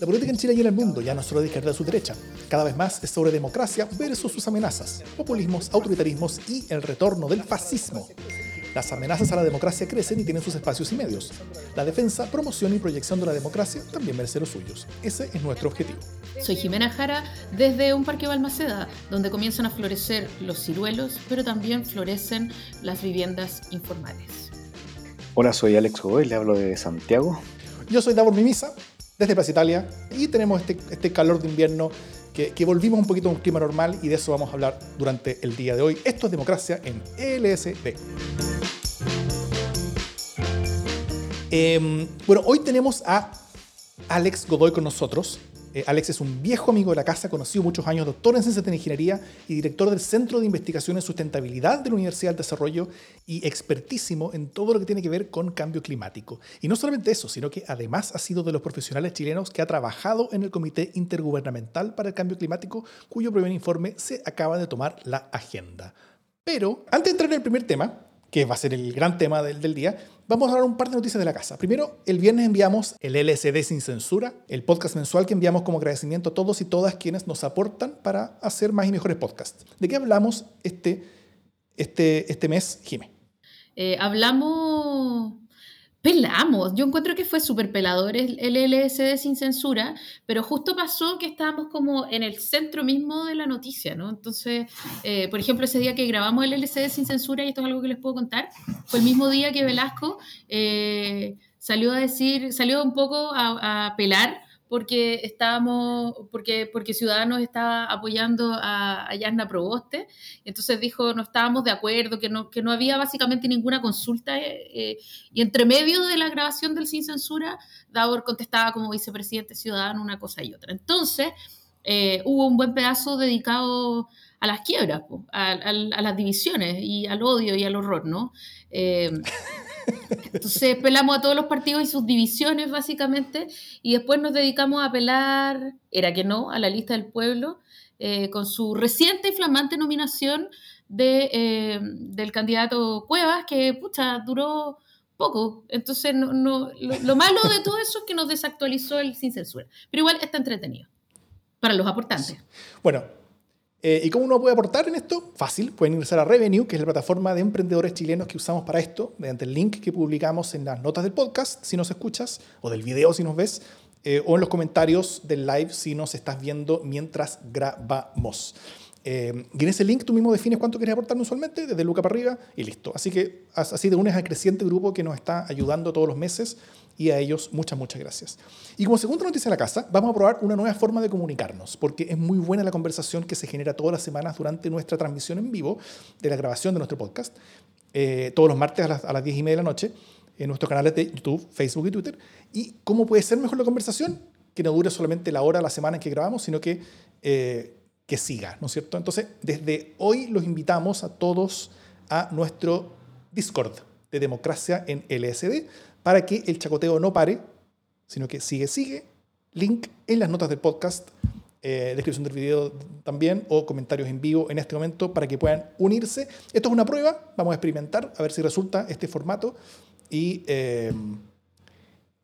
La política en Chile y en el mundo ya no es solo de izquierda a su derecha. Cada vez más es sobre democracia versus sus amenazas, populismos, autoritarismos y el retorno del fascismo. Las amenazas a la democracia crecen y tienen sus espacios y medios. La defensa, promoción y proyección de la democracia también merece los suyos. Ese es nuestro objetivo. Soy Jimena Jara desde un parque Balmaceda, donde comienzan a florecer los ciruelos, pero también florecen las viviendas informales. Hola, soy Alex Godoy, le hablo de Santiago. Yo soy Davor Mimisa, desde Plaza Italia, y tenemos este, este calor de invierno que, que, volvimos un poquito a un clima normal y de eso vamos a hablar durante el día de hoy. Esto es Democracia en LSD. Eh, bueno, hoy tenemos a Alex Godoy con nosotros. Eh, Alex es un viejo amigo de la casa, conocido muchos años, doctor en ciencias de ingeniería y director del Centro de Investigación en Sustentabilidad de la Universidad del Desarrollo y expertísimo en todo lo que tiene que ver con cambio climático. Y no solamente eso, sino que además ha sido de los profesionales chilenos que ha trabajado en el Comité Intergubernamental para el Cambio Climático, cuyo primer informe se acaba de tomar la agenda. Pero antes de entrar en el primer tema, que va a ser el gran tema del, del, día, vamos a hablar un par de noticias de la casa. Primero, el viernes enviamos el LSD sin censura, el podcast mensual que enviamos como agradecimiento a todos y todas quienes nos aportan para hacer más y mejores podcasts. ¿De qué hablamos este, este, este mes, Jime? Eh, hablamos pelamos. Yo encuentro que fue súper pelador el, LSD sin censura, pero justo pasó que estábamos como en el centro mismo de la noticia, ¿no? Entonces, eh, por ejemplo, ese día que grabamos el LSD sin censura, y esto es algo que les puedo contar, fue el mismo día que Velasco eh, salió a decir, salió un poco a, a pelar porque estábamos, porque, porque Ciudadanos estaba apoyando a, a Yasna Proboste, entonces dijo no estábamos de acuerdo, que no, que no había básicamente ninguna consulta, eh, y entre medio de la grabación del Sin Censura, Davor contestaba como vicepresidente ciudadano una cosa y otra. Entonces, eh, hubo un buen pedazo dedicado a las quiebras, a, a, a, las divisiones y al odio y al horror, ¿no? Entonces pelamos a todos los partidos y sus divisiones, básicamente, y después nos dedicamos a apelar, era que no, a la lista del pueblo, eh, con su reciente y flamante nominación de, eh, del candidato Cuevas, que, pucha, duró poco. Entonces, no, no, lo, lo, malo de todo eso es que nos desactualizó el sin censura. Pero igual está entretenido para los aportantes. Bueno, eh, ¿Y cómo uno puede aportar en esto? Fácil, pueden ingresar a Revenue, que es la plataforma de emprendedores chilenos que usamos para esto, mediante el link que publicamos en las notas del podcast, si nos escuchas, o del video si nos ves, eh, o en los comentarios del live si nos estás viendo mientras grabamos. Eh, y en ese link tú mismo defines cuánto quieres aportar mensualmente, desde Luca para arriba, y listo. Así que así te unes al creciente grupo que nos está ayudando todos los meses y a ellos muchas, muchas gracias. Y como segunda noticia de la casa, vamos a probar una nueva forma de comunicarnos, porque es muy buena la conversación que se genera todas las semanas durante nuestra transmisión en vivo de la grabación de nuestro podcast, eh, todos los martes a las, a las 10 y media de la noche, en nuestros canales de YouTube, Facebook y Twitter. ¿Y cómo puede ser mejor la conversación? Que no dure solamente la hora, la semana en que grabamos, sino que, eh, que siga, ¿no es cierto? Entonces, desde hoy los invitamos a todos a nuestro Discord de Democracia en LSD para que el chacoteo no pare, sino que sigue, sigue. Link en las notas del podcast, eh, descripción del video también, o comentarios en vivo en este momento para que puedan unirse. Esto es una prueba, vamos a experimentar, a ver si resulta este formato. Y, eh,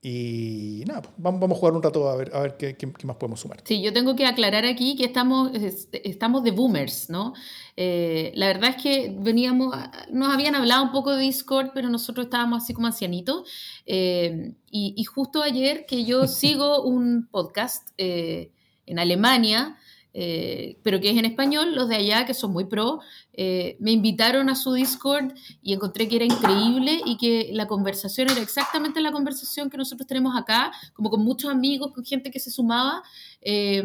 y nada, vamos, vamos a jugar un rato a ver, a ver qué, qué, qué, más podemos sumar. Sí, yo tengo que aclarar aquí que estamos, estamos de boomers, ¿no? Eh, la verdad es que veníamos, nos habían hablado un poco de Discord, pero nosotros estábamos así como ancianitos. Eh, y, y, justo ayer que yo sigo un podcast eh, en Alemania, eh, pero que es en español, los de allá, que son muy pro, eh, me invitaron a su Discord y encontré que era increíble y que la conversación era exactamente la conversación que nosotros tenemos acá, como con muchos amigos, con gente que se sumaba. Eh,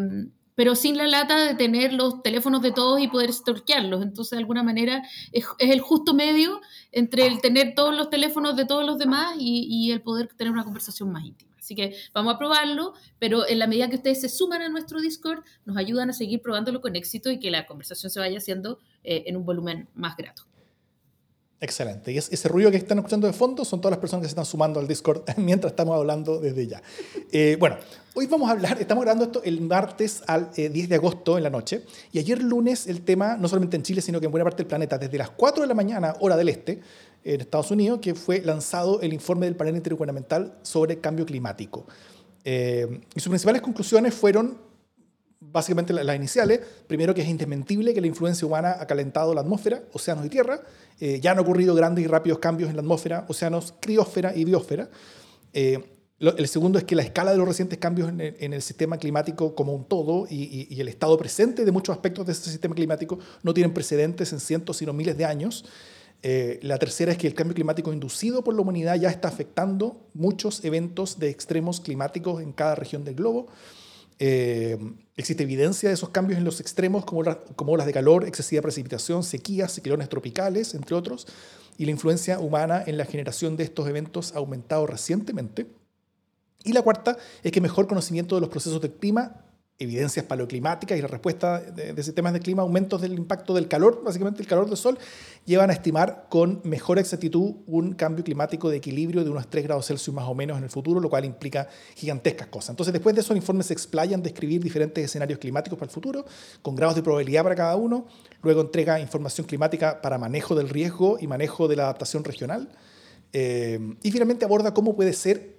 pero sin la lata de tener los teléfonos de todos y poder stalkearlos. Entonces, de alguna manera, es, el justo medio entre el tener todos los teléfonos de todos los demás y el poder tener una conversación más íntima. Así que vamos a probarlo, pero en la medida que ustedes se suman a nuestro Discord, nos ayudan a seguir probándolo con éxito y que la conversación se vaya haciendo eh, en un volumen más grato. Excelente. Y ese ruido que están escuchando de fondo son todas las personas que se están sumando al Discord mientras estamos hablando desde ya. Eh, bueno, hoy vamos a hablar, estamos grabando esto el martes al eh, 10 de agosto en la noche. Y ayer lunes el tema, no solamente en Chile, sino que en buena parte del planeta, desde las 4 de la mañana, hora del este, en Estados Unidos, que fue lanzado el informe del panel intergubernamental sobre cambio climático. Eh, y sus principales conclusiones fueron básicamente las iniciales. Primero, que es indesmentible que la influencia humana ha calentado la atmósfera, océanos y tierra. Eh, ya han ocurrido grandes y rápidos cambios en la atmósfera, océanos, criósfera y biosfera. Eh, el segundo es que la escala de los recientes cambios en el, sistema climático como un todo y, y, el estado presente de muchos aspectos de ese sistema climático no tienen precedentes en cientos, sino miles de años. Eh, la tercera es que el cambio climático inducido por la humanidad ya está afectando muchos eventos de extremos climáticos en cada región del globo. Eh, existe evidencia de esos cambios en los extremos, como, como olas de calor, excesiva precipitación, sequías, ciclones tropicales, entre otros, y la influencia humana en la generación de estos eventos ha aumentado recientemente. Y la cuarta es que mejor conocimiento de los procesos del clima evidencias paleoclimáticas y la respuesta de, sistemas de clima, aumentos del impacto del calor, básicamente el calor del sol, llevan a estimar con mejor exactitud un cambio climático de equilibrio de unos 3 grados Celsius más o menos en el futuro, lo cual implica gigantescas cosas. Entonces, después de eso, el informe se explayan describir diferentes escenarios climáticos para el futuro, con grados de probabilidad para cada uno, luego entrega información climática para manejo del riesgo y manejo de la adaptación regional, eh, y finalmente aborda cómo puede ser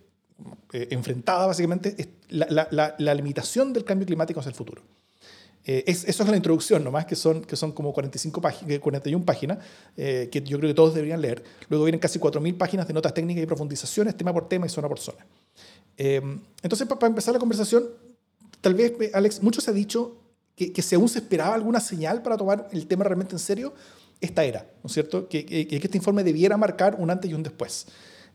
eh, enfrentada básicamente la, la, limitación del cambio climático hacia el futuro. Eh, es, eso es la introducción nomás, que son, que son como 45 páginas, 41 páginas, eh, que yo creo que todos deberían leer. Luego vienen casi 4.000 páginas de notas técnicas y profundizaciones, tema por tema y zona por zona. entonces, para, empezar la conversación, tal vez, Alex, mucho se ha dicho que, que si aún se esperaba alguna señal para tomar el tema realmente en serio, esta era, ¿no es cierto? Que este informe debiera marcar un antes y un después.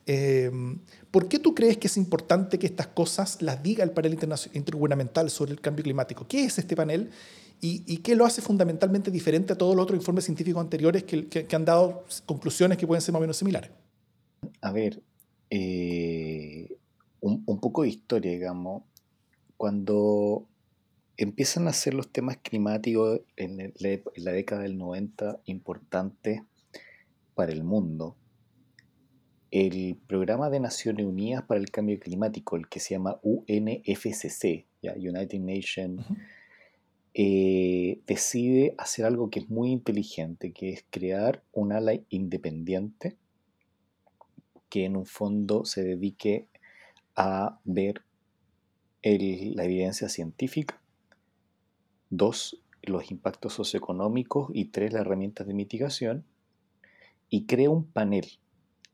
Em, ¿Por qué tú crees que es importante que estas cosas las diga el panel intergubernamental sobre el cambio climático? ¿Qué es este panel y, qué lo hace fundamentalmente diferente a todos los otros informes científicos anteriores que, han dado conclusiones que pueden ser más o menos similares? A ver, eh, un, poco de historia, digamos. Cuando empiezan a ser los temas climáticos en, la década del 90 importantes para el mundo, el programa de Naciones Unidas para el Cambio Climático, el que se llama UNFCC, United Nations, eh, decide hacer algo que es muy inteligente, que es crear un ala independiente que en un fondo se dedique a ver la evidencia científica, dos, los impactos socioeconómicos y tres, las herramientas de mitigación, y crea un panel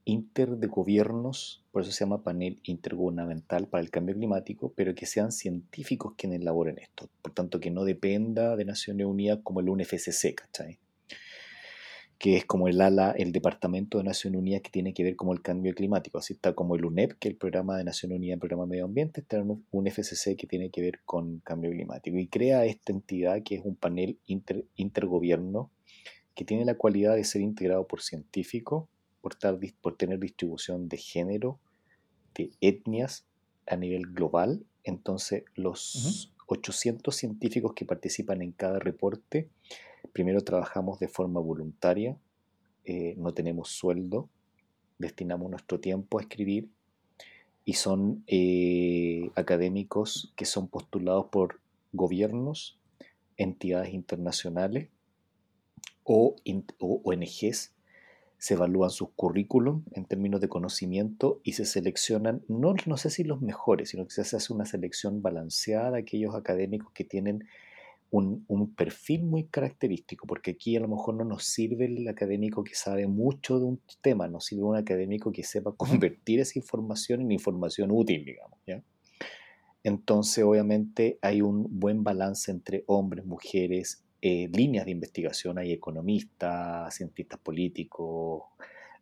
inter de gobiernos, por eso se llama panel intergubernamental para el cambio climático, pero que sean científicos quienes elaboren esto. Por tanto, que no dependa de Naciones Unidas como el UNFCC, ¿cachai? que es como el ala, el Departamento de Naciones Unidas que tiene que ver con el cambio climático. Así está como el UNEP, que es el programa de Naciones Unidas, el programa medio ambiente, está un UNFCC que tiene que ver con cambio climático. Y crea esta entidad que es un panel intergobierno que tiene la cualidad de ser integrado por científicos, por, por tener distribución de género, de etnias a nivel global. Entonces, los 800 científicos que participan en cada reporte, primero trabajamos de forma voluntaria, eh, no tenemos sueldo, destinamos nuestro tiempo a escribir y son eh, académicos que son postulados por gobiernos, entidades internacionales o, o ONGs se evalúan sus currículum en términos de conocimiento y se seleccionan, no, no sé si los mejores, sino que se hace una selección balanceada de aquellos académicos que tienen un, perfil muy característico, porque aquí a lo mejor no nos sirve el académico que sabe mucho de un tema, nos sirve un académico que sepa convertir esa información en información útil, digamos. ¿ya? Entonces, obviamente, hay un buen balance entre hombres, mujeres, eh, líneas de investigación, hay economistas, cientistas políticos,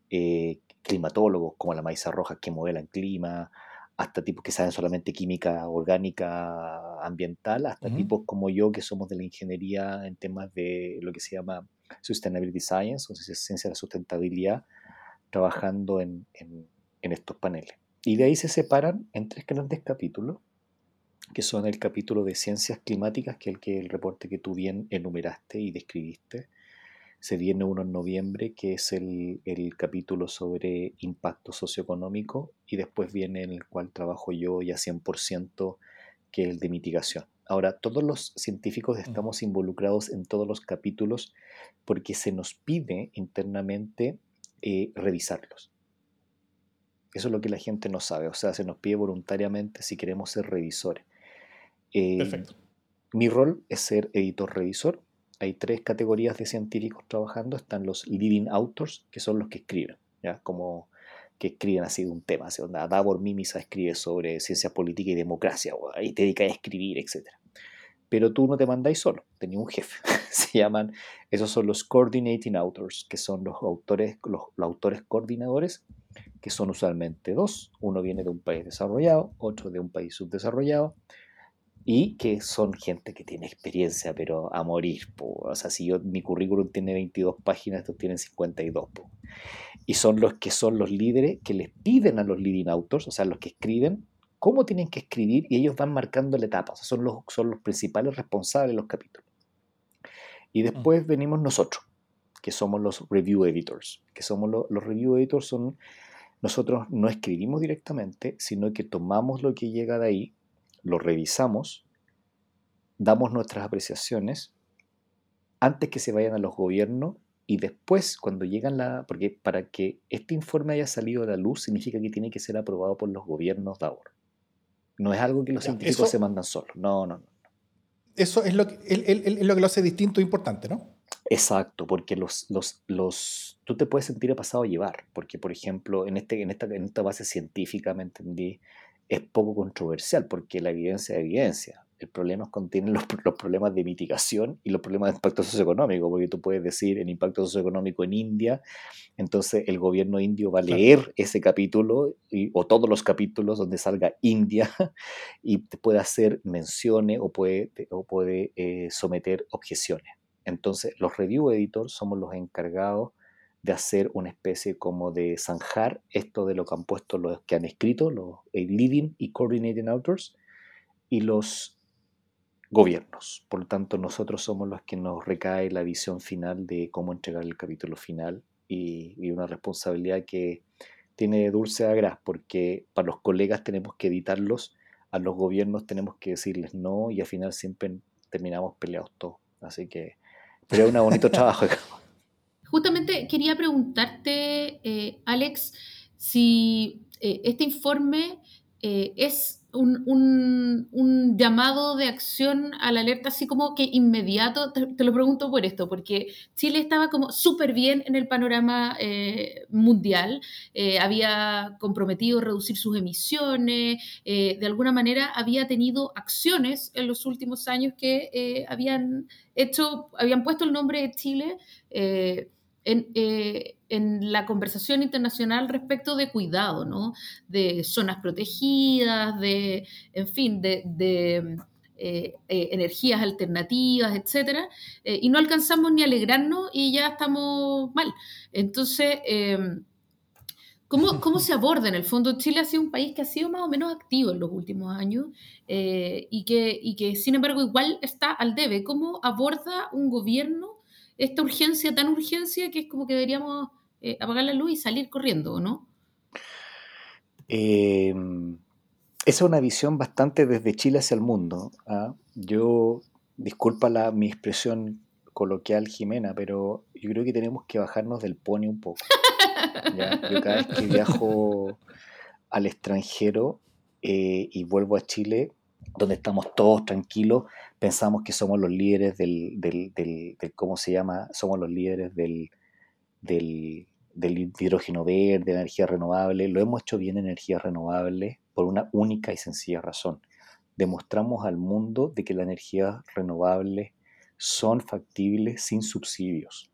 eh, climatólogos como la Maíza Rojas que modelan clima, hasta tipos que saben solamente química orgánica ambiental, hasta tipos como yo que somos de la ingeniería en temas de lo que se llama Sustainability Science, o sea, ciencia de la sustentabilidad, trabajando en, en, en estos paneles. Y de ahí se separan en tres grandes capítulos que son el capítulo de ciencias climáticas, que es el, que el reporte que tú bien enumeraste y describiste. Se viene uno en noviembre, que es el, el capítulo sobre impacto socioeconómico, y después viene el cual trabajo yo ya 100%, que es el de mitigación. Ahora, todos los científicos estamos involucrados en todos los capítulos porque se nos pide internamente eh, revisarlos. Eso es lo que la gente no sabe. O sea, se nos pide voluntariamente si queremos ser revisores. Eh, Perfecto. Mi rol es ser editor-revisor. Hay tres categorías de científicos trabajando. Están los leading authors, que son los que escriben, ¿ya? Como que escriben así de un tema. Así, onda, Davor Mimisa escribe sobre ciencia política y democracia, y te dedica a escribir, etc. Pero tú no te mandáis solo, tenías un jefe. Se llaman, esos son los coordinating authors, que son los autores, los, los autores coordinadores, que son usualmente dos. Uno viene de un país desarrollado, otro de un país subdesarrollado y que son gente que tiene experiencia, pero a morir. O sea, si yo, mi currículum tiene 22 páginas, estos tienen 52. Y son los que son los líderes que les piden a los leading authors, o sea, los que escriben, cómo tienen que escribir y ellos van marcando la etapa. O sea, son los, son los principales responsables de los capítulos. Y después venimos nosotros, que somos los review editors, que somos los review editors son nosotros no escribimos directamente, sino que tomamos lo que llega de ahí, lo revisamos, damos nuestras apreciaciones antes que se vayan a los gobiernos y después cuando llegan la... Porque para que este informe haya salido a la luz significa que tiene que ser aprobado por los gobiernos de ahora. No es algo que los científicos se mandan solos. No, no, no. Eso es lo que, lo que lo hace distinto e importante, ¿no? Exacto, porque los, los, los, tú te puedes sentir pasado a llevar, porque por ejemplo, en, este, en, esta, en esta base científica, me entendí, es poco controversial porque la evidencia es evidencia. El problema contiene los, los, problemas de mitigación y los problemas de impacto socioeconómico, porque tú puedes decir el impacto socioeconómico en India, entonces el gobierno indio va a leer ese capítulo y, o todos los capítulos donde salga India y te puede hacer menciones o puede, o puede eh, someter objeciones. Entonces los review editors somos los encargados de hacer una especie como de zanjar esto de lo que han puesto los que han escrito, los leading y coordinating authors, y los gobiernos. Por lo tanto, nosotros somos los que nos recae la visión final de cómo entregar el capítulo final y, y una responsabilidad que tiene dulce agraz, porque para los colegas tenemos que editarlos, a los gobiernos tenemos que decirles no y al final siempre terminamos peleados todos. Así que, pero es un bonito trabajo. Justamente quería preguntarte, eh, Alex, si eh, este informe eh, es un, llamado de acción a la alerta así como que inmediato, te, lo pregunto por esto, porque Chile estaba como súper bien en el panorama mundial, había comprometido reducir sus emisiones, de alguna manera había tenido acciones en los últimos años que habían hecho, habían puesto el nombre de Chile en, eh, en, la conversación internacional respecto de cuidado, ¿no? De zonas protegidas, de, en fin, de, de eh, eh, energías alternativas, etc. Eh, y no alcanzamos ni a alegrarnos y ya estamos mal. Entonces, em, ¿Cómo, ¿Cómo, se aborda en el fondo? Chile ha sido un país que ha sido más o menos activo en los últimos años y, que, y, que, sin embargo, igual está al debe. ¿Cómo aborda un gobierno esta urgencia, tan urgencia, que es como que deberíamos eh, apagar la luz y salir corriendo, ¿no? Eh, esa es una visión bastante desde Chile hacia el mundo. ¿ah? Yo, disculpa la, mi expresión coloquial, Jimena, pero yo creo que tenemos que bajarnos del pony un poco. ¿ya? Yo cada vez que viajo al extranjero eh, y vuelvo a Chile, donde estamos todos tranquilos, pensamos que somos los líderes del, del, del, ¿cómo se llama? Somos los líderes del, del hidrógeno verde, de la energía renovable. Lo hemos hecho bien en energía renovable por una única y sencilla razón. Demostramos al mundo de que las energías renovables son factibles sin subsidios.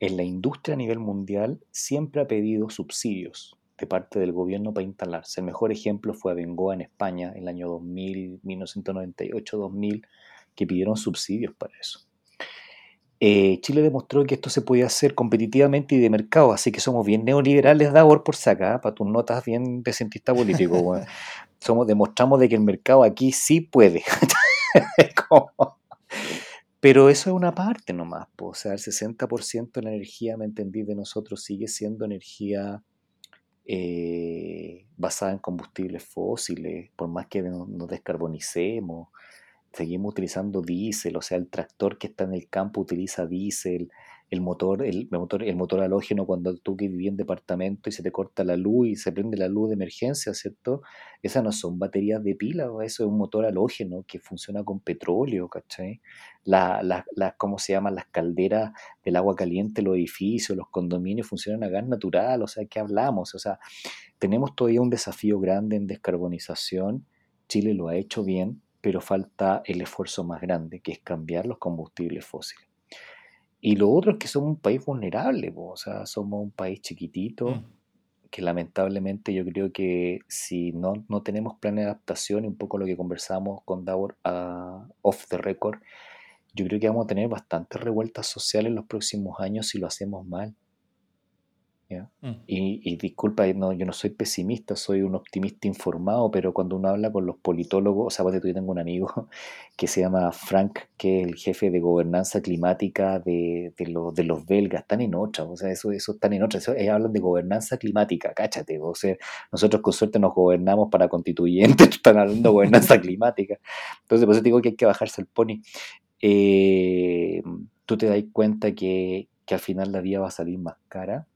En la industria a nivel mundial siempre ha pedido subsidios de parte del gobierno para instalarse. El mejor ejemplo fue Abengoa en España en el año 2000, 1998-2000, que pidieron subsidios para eso. Eh, Chile demostró que esto se podía hacer competitivamente y de mercado, así que somos bien neoliberales, Davor, por sacar, para tus notas bien de cientista político. bueno. somos, demostramos de que el mercado aquí sí puede. Pero eso es una parte nomás, o sea, el 60% de la energía, me entendí, de nosotros sigue siendo energía eh, basada en combustibles fósiles, por más que nos, nos descarbonicemos, seguimos utilizando diésel, o sea, el tractor que está en el campo utiliza diésel, el motor, el, motor, el motor halógeno cuando tú que vivís en departamento y se te corta la luz y se prende la luz de emergencia, ¿cierto? Esas no son baterías de pila, eso es un motor halógeno que funciona con petróleo, ¿cachai? La, la, ¿Cómo se llaman? Las calderas del agua caliente, los edificios, los condominios funcionan a gas natural, o sea, ¿qué hablamos? O sea, tenemos todavía un desafío grande en descarbonización, Chile lo ha hecho bien, pero falta el esfuerzo más grande, que es cambiar los combustibles fósiles. Y lo otro es que somos un país vulnerable, o sea, somos un país chiquitito, mm. que lamentablemente yo creo que si no, no tenemos plan de adaptación, y un poco lo que conversamos con Davor uh, off the record, yo creo que vamos a tener bastantes revueltas sociales en los próximos años si lo hacemos mal. Mm. Y, disculpa, no, yo no soy pesimista, soy un optimista informado, pero cuando uno habla con los politólogos, o sea, yo tengo un amigo que se llama Frank, que es el jefe de gobernanza climática de, de, los belgas, están en otra, o sea, eso, eso están en otra, ellos hablan de gobernanza climática, cáchate, o sea, nosotros con suerte nos gobernamos para constituyentes, están hablando de gobernanza climática. Entonces, por eso digo que hay que bajarse el pony. Eh, tú te das cuenta que, que al final la vida va a salir más cara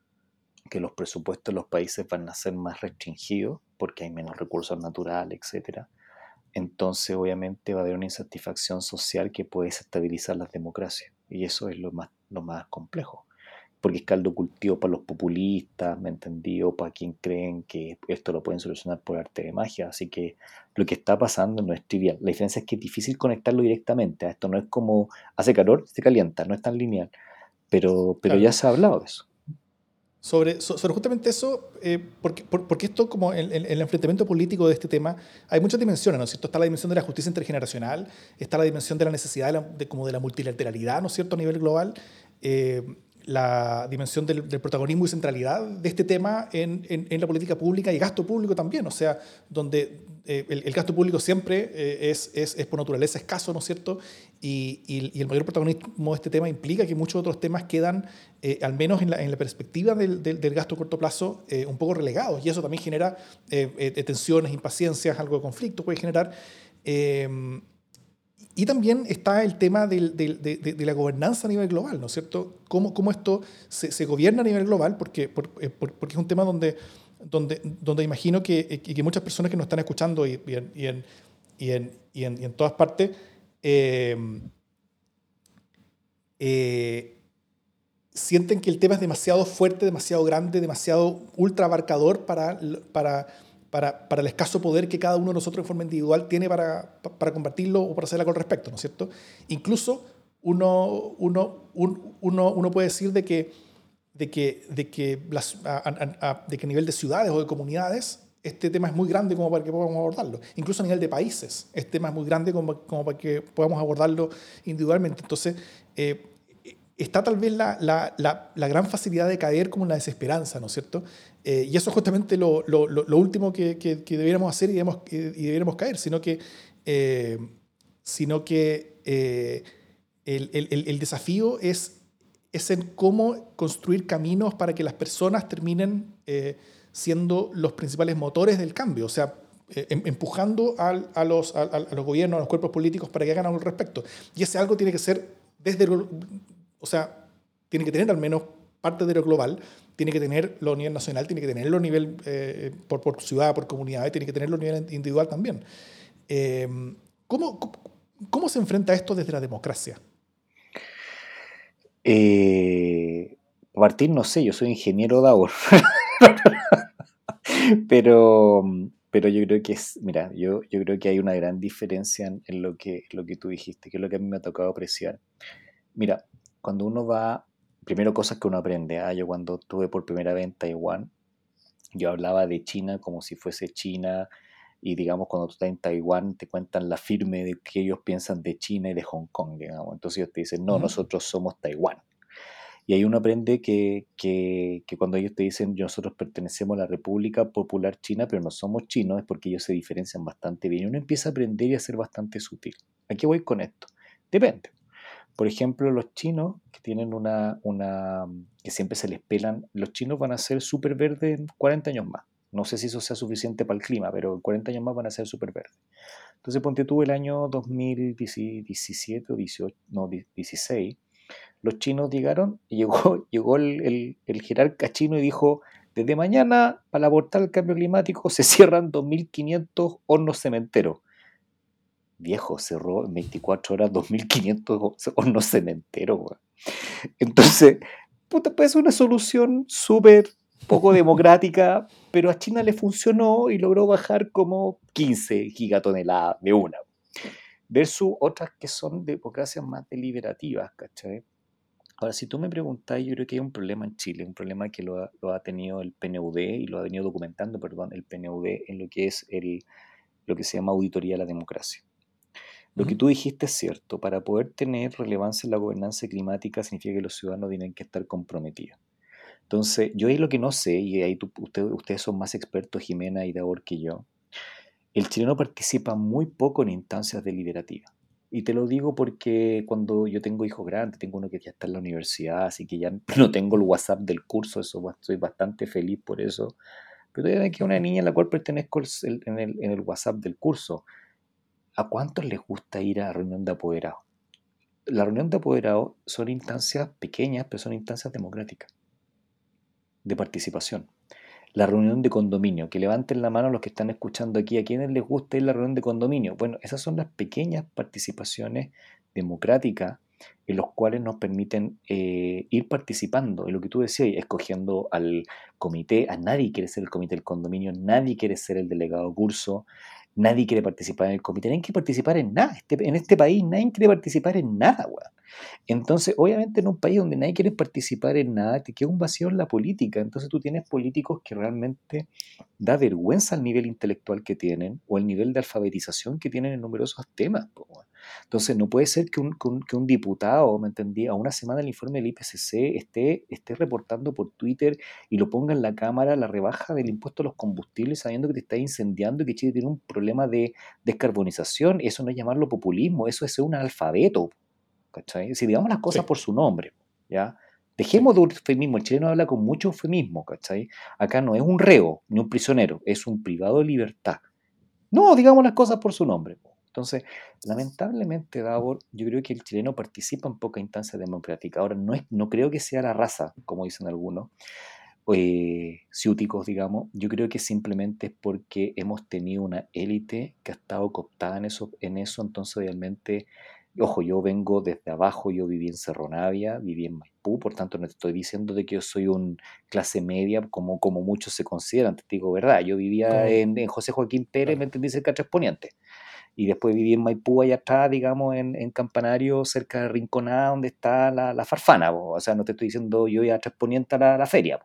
que los presupuestos de los países van a ser más restringidos porque hay menos recursos naturales, etc. Entonces, obviamente, va a haber una insatisfacción social que puede desestabilizar las democracias. Y eso es lo más, lo más complejo. Porque es caldo cultivo para los populistas, ¿me entendí? O para quien creen que esto lo pueden solucionar por arte de magia. Así que lo que está pasando no es trivial. La diferencia es que es difícil conectarlo directamente. Esto no es como hace calor, se calienta, no es tan lineal. Pero, pero ya se ha hablado de eso. Sobre, sobre justamente eso, eh, porque, porque, esto, como el, el, enfrentamiento político de este tema, hay muchas dimensiones, ¿no es cierto? Está la dimensión de la justicia intergeneracional, está la dimensión de la necesidad de, como de la multilateralidad, ¿no es cierto?, a nivel global, eh, la dimensión del, protagonismo y centralidad de este tema en, en, la política pública y gasto público también, o sea, donde eh, el, gasto público siempre eh, es, es, es, por naturaleza escaso, ¿no es cierto? Y, y, el mayor protagonismo de este tema implica que muchos otros temas quedan, eh, al menos en la, en la perspectiva del, del, gasto a corto plazo, un poco relegados, y eso también genera tensiones, impaciencias, algo de conflicto puede generar. Y también está el tema del, del, de, de, la gobernanza a nivel global, ¿no es cierto? ¿Cómo, cómo esto se, se, gobierna a nivel global? Porque, eh, porque es un tema donde, donde, donde imagino que, eh, que muchas personas que nos están escuchando y, y, en, y, en, y, en, y, en, todas partes eh, eh, sienten que el tema es demasiado fuerte, demasiado grande, demasiado ultra abarcador para, para para, para, el escaso poder que cada uno de nosotros en forma individual tiene para, para combatirlo o para hacer algo al respecto, ¿no es cierto? Incluso uno, uno, uno, uno puede decir de que, de que, de que, a, de que a nivel de ciudades o de comunidades este tema es muy grande como para que podamos abordarlo. Incluso a nivel de países, este tema es muy grande como, como para que podamos abordarlo individualmente. Entonces, eh, está tal vez la, la, la, gran facilidad de caer como en la desesperanza, ¿no es cierto? Eh, y eso es justamente lo, lo, lo último que, que, debiéramos hacer y debiéramos, y debiéramos caer, sino que, eh, sino que el, el, el, desafío es, es en cómo construir caminos para que las personas terminen siendo los principales motores del cambio, o sea, em, empujando a, a, los, a, los gobiernos, a los cuerpos políticos para que hagan algo al respecto. Y ese algo tiene que ser desde o sea, tiene que tener al menos parte de lo global, tiene que tenerlo a nivel nacional, tiene que tenerlo a nivel eh, por, por, ciudad, por comunidad, tiene que tenerlo a nivel individual también. Eh, ¿cómo, ¿cómo, se enfrenta esto desde la democracia? Eh, partir, no sé, yo soy ingeniero DAO. pero, pero yo creo que es, mira, yo, yo creo que hay una gran diferencia en, en lo, que, lo que tú dijiste, que es lo que a mí me ha tocado apreciar. Mira, cuando uno va, primero cosas que uno aprende. ¿ah? Yo cuando estuve por primera vez en Taiwán, yo hablaba de China como si fuese China y digamos cuando tú estás en Taiwán te cuentan la firme de que ellos piensan de China y de Hong Kong, digamos. Entonces ellos te dicen, no, nosotros somos Taiwán. Y ahí uno aprende que, que, que, cuando ellos te dicen nosotros pertenecemos a la República Popular China, pero no somos chinos, es porque ellos se diferencian bastante bien. Y uno empieza a aprender y a ser bastante sutil. ¿A qué voy con esto? Depende. Por ejemplo, los chinos, que tienen una, una que siempre se les pelan, los chinos van a ser súper verdes en 40 años más. No sé si eso sea suficiente para el clima, pero en 40 años más van a ser súper verdes. Entonces, ponte tú el año 2017 o 18, no, 16, Los chinos llegaron y llegó, llegó el, el, el jerarca chino y dijo, desde mañana, para abortar el cambio climático, se cierran 2.500 hornos cementeros. Viejo, cerró en 24 horas 2.500 hornos cementeros. Entonces, puta, pues es una solución súper poco democrática, pero a China le funcionó y logró bajar como 15 gigatoneladas de una. Versus otras que son democracias más deliberativas, ¿cachai? Ahora, si tú me preguntas, yo creo que hay un problema en Chile, un problema que lo ha, tenido el PNUD y lo ha venido documentando, perdón, el PNUD en lo que es el, lo que se llama auditoría de la democracia. Lo que tú dijiste es cierto, para poder tener relevancia en la gobernanza climática significa que los ciudadanos tienen que estar comprometidos. Entonces, yo ahí lo que no sé, y ahí ustedes son más expertos, Jimena y Davor, que yo, el chileno participa muy poco en instancias deliberativas. Y te lo digo porque cuando yo tengo hijos grandes, tengo uno que ya está en la universidad, así que ya no tengo el WhatsApp del curso, eso estoy bastante feliz por eso. Pero todavía que una niña a la cual pertenezco en el, en el WhatsApp del curso. ¿A cuántos les gusta ir a reunión de apoderados? La reunión de apoderados son instancias pequeñas, pero son instancias democráticas de participación. La reunión de condominio, que levanten la mano los que están escuchando aquí, a quienes les a la reunión de condominio. Bueno, esas son las pequeñas participaciones democráticas en los cuales nos permiten eh, ir participando en lo que tú decías, escogiendo al comité. A nadie quiere ser el comité del condominio, nadie quiere ser el delegado curso, nadie quiere participar en el comité, nadie quiere participar en nada. Este, en este país nadie quiere participar en nada, weón. Entonces, obviamente en un país donde nadie quiere participar en nada, te queda un vacío en la política. Entonces tú tienes políticos que realmente da vergüenza el nivel intelectual que tienen o el nivel de alfabetización que tienen en numerosos temas. Entonces no puede ser que un, que un, diputado, ¿me entendí? A una semana del informe del IPCC esté, esté reportando por Twitter y lo ponga en la cámara la rebaja del impuesto a los combustibles sabiendo que te está incendiando y que Chile tiene un problema de descarbonización. Eso no es llamarlo populismo, eso es ser un alfabeto. Si digamos las cosas por su nombre, ¿ya? Dejemos de eufemismo, el chileno habla con mucho eufemismo, ¿cachai? Acá no es un reo ni un prisionero, es un privado de libertad. No, digamos las cosas por su nombre. Entonces, lamentablemente, Davor, yo creo que el chileno participa en poca instancia democrática. Ahora, no, es, no creo que sea la raza, como dicen algunos, eh, ciúticos, digamos. Yo creo que simplemente es porque hemos tenido una élite que ha estado cooptada en eso, en eso entonces Ojo, yo vengo desde abajo, yo viví en Cerro Navia, viví en Maipú, por tanto no estoy diciendo de que yo soy un clase media como, como muchos se consideran, te digo verdad, yo vivía en, José Joaquín Pérez, ¿me entendís? Cerca de Poniente. Y después viví en Maipú, allá atrás, digamos, en, Campanario, cerca de Rinconá, donde está la, farfana. O sea, no te estoy diciendo yo ya a Poniente a la, la feria.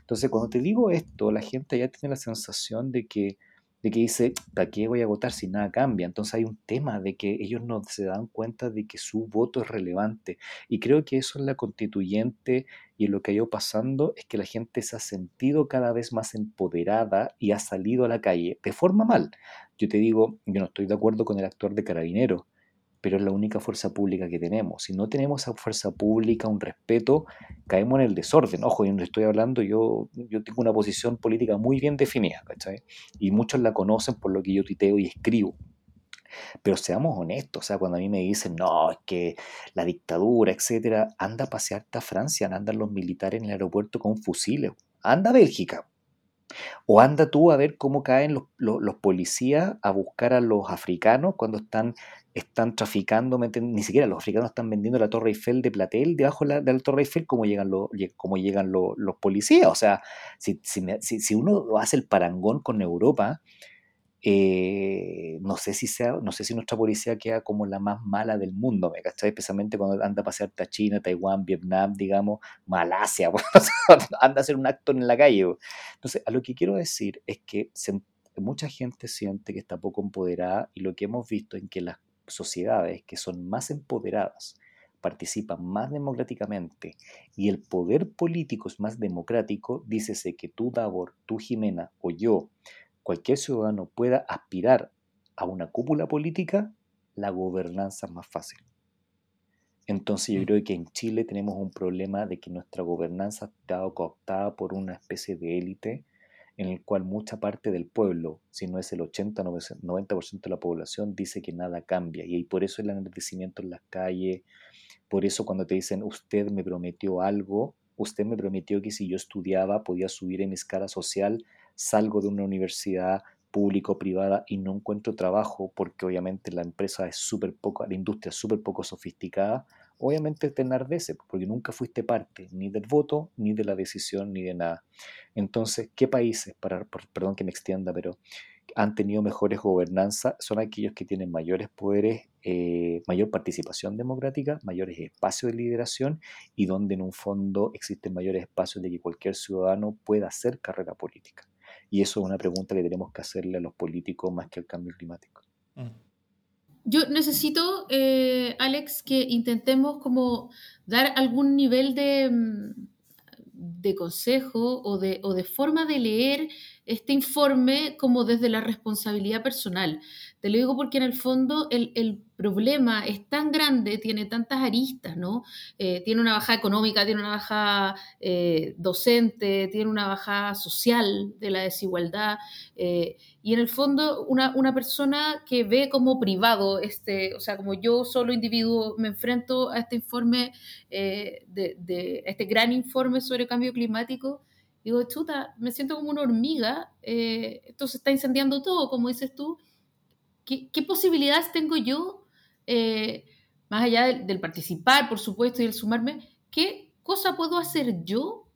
Entonces, cuando te digo esto, la gente ya tiene la sensación de que de que dice, ¿para qué voy a votar si nada cambia? Entonces hay un tema de que ellos no se dan cuenta de que su voto es relevante. Y creo que eso es la constituyente y lo que ha ido pasando es que la gente se ha sentido cada vez más empoderada y ha salido a la calle de forma mal. Yo te digo, yo no estoy de acuerdo con el actor de Carabinero, pero es la única fuerza pública que tenemos. Si no tenemos esa fuerza pública, un respeto, caemos en el desorden. Ojo, yo no estoy hablando, yo, yo tengo una posición política muy bien definida, ¿cachai? Y muchos la conocen por lo que yo titeo y escribo. Pero seamos honestos, o sea, cuando a mí me dicen, no, es que la dictadura, etcétera, anda a pasearte a Francia, andan los militares en el aeropuerto con fusiles, anda a Bélgica, o anda tú a ver cómo caen los, los, policías a buscar a los africanos cuando están, están traficando, ni siquiera los africanos están vendiendo la Torre Eiffel de Platel debajo de la, Torre Eiffel, como llegan, los, como llegan los, policías. O sea, si, si, uno hace el parangón con Europa, eh, no sé si sea, no sé si nuestra policía queda como la más mala del mundo, ¿me cachai? Especialmente cuando anda a pasear a China, Taiwán, Vietnam, digamos, Malasia, anda a hacer un acto en la calle. Entonces, a lo que quiero decir es que mucha gente siente que está poco empoderada y lo que hemos visto en que las sociedades que son más empoderadas participan más democráticamente y el poder político es más democrático, dícese que tú, Davor, tú, Jimena o yo, cualquier ciudadano pueda aspirar a una cúpula política, la gobernanza es más fácil. Entonces yo mm. creo que en Chile tenemos un problema de que nuestra gobernanza ha estado cooptada por una especie de élite en el cual mucha parte del pueblo, si no es el 80-90% de la población, dice que nada cambia. Y por eso el enardecimiento en las calles, Por eso cuando te dicen, usted me prometió algo, usted me prometió que si yo estudiaba podía subir en mi escala social, salgo de una universidad público-privada y no encuentro trabajo porque obviamente la empresa es súper poco, la industria es súper poco sofisticada, obviamente te enardece porque nunca fuiste parte ni del voto, ni de la decisión, ni de nada. Entonces, ¿qué países, para, perdón que me extienda, pero han tenido mejores gobernanzas son aquellos que tienen mayores poderes, eh, mayor participación democrática, mayores espacios de lideración y donde en un fondo existen mayores espacios de que cualquier ciudadano pueda hacer carrera política. Y eso es una pregunta que tenemos que hacerle a los políticos más que al cambio climático. Mm. Yo necesito, eh, Alex, que intentemos como dar algún nivel de, mm, de consejo o de, o de forma de leer este informe como desde la responsabilidad personal. Te lo digo porque en el fondo el, el problema es tan grande, tiene tantas aristas, ¿no? Eh, tiene una baja económica, tiene una baja eh, docente, tiene una baja social de la desigualdad. Eh, y en el fondo una, una, persona que ve como privado, este, o sea, como yo solo individuo me enfrento a este informe, de, de, este gran informe sobre cambio climático, digo, chuta, me siento como una hormiga, eh, esto se está incendiando todo, como dices tú. ¿Qué, posibilidades tengo yo, eh, más allá del, participar, por supuesto, y el sumarme, qué cosa puedo hacer yo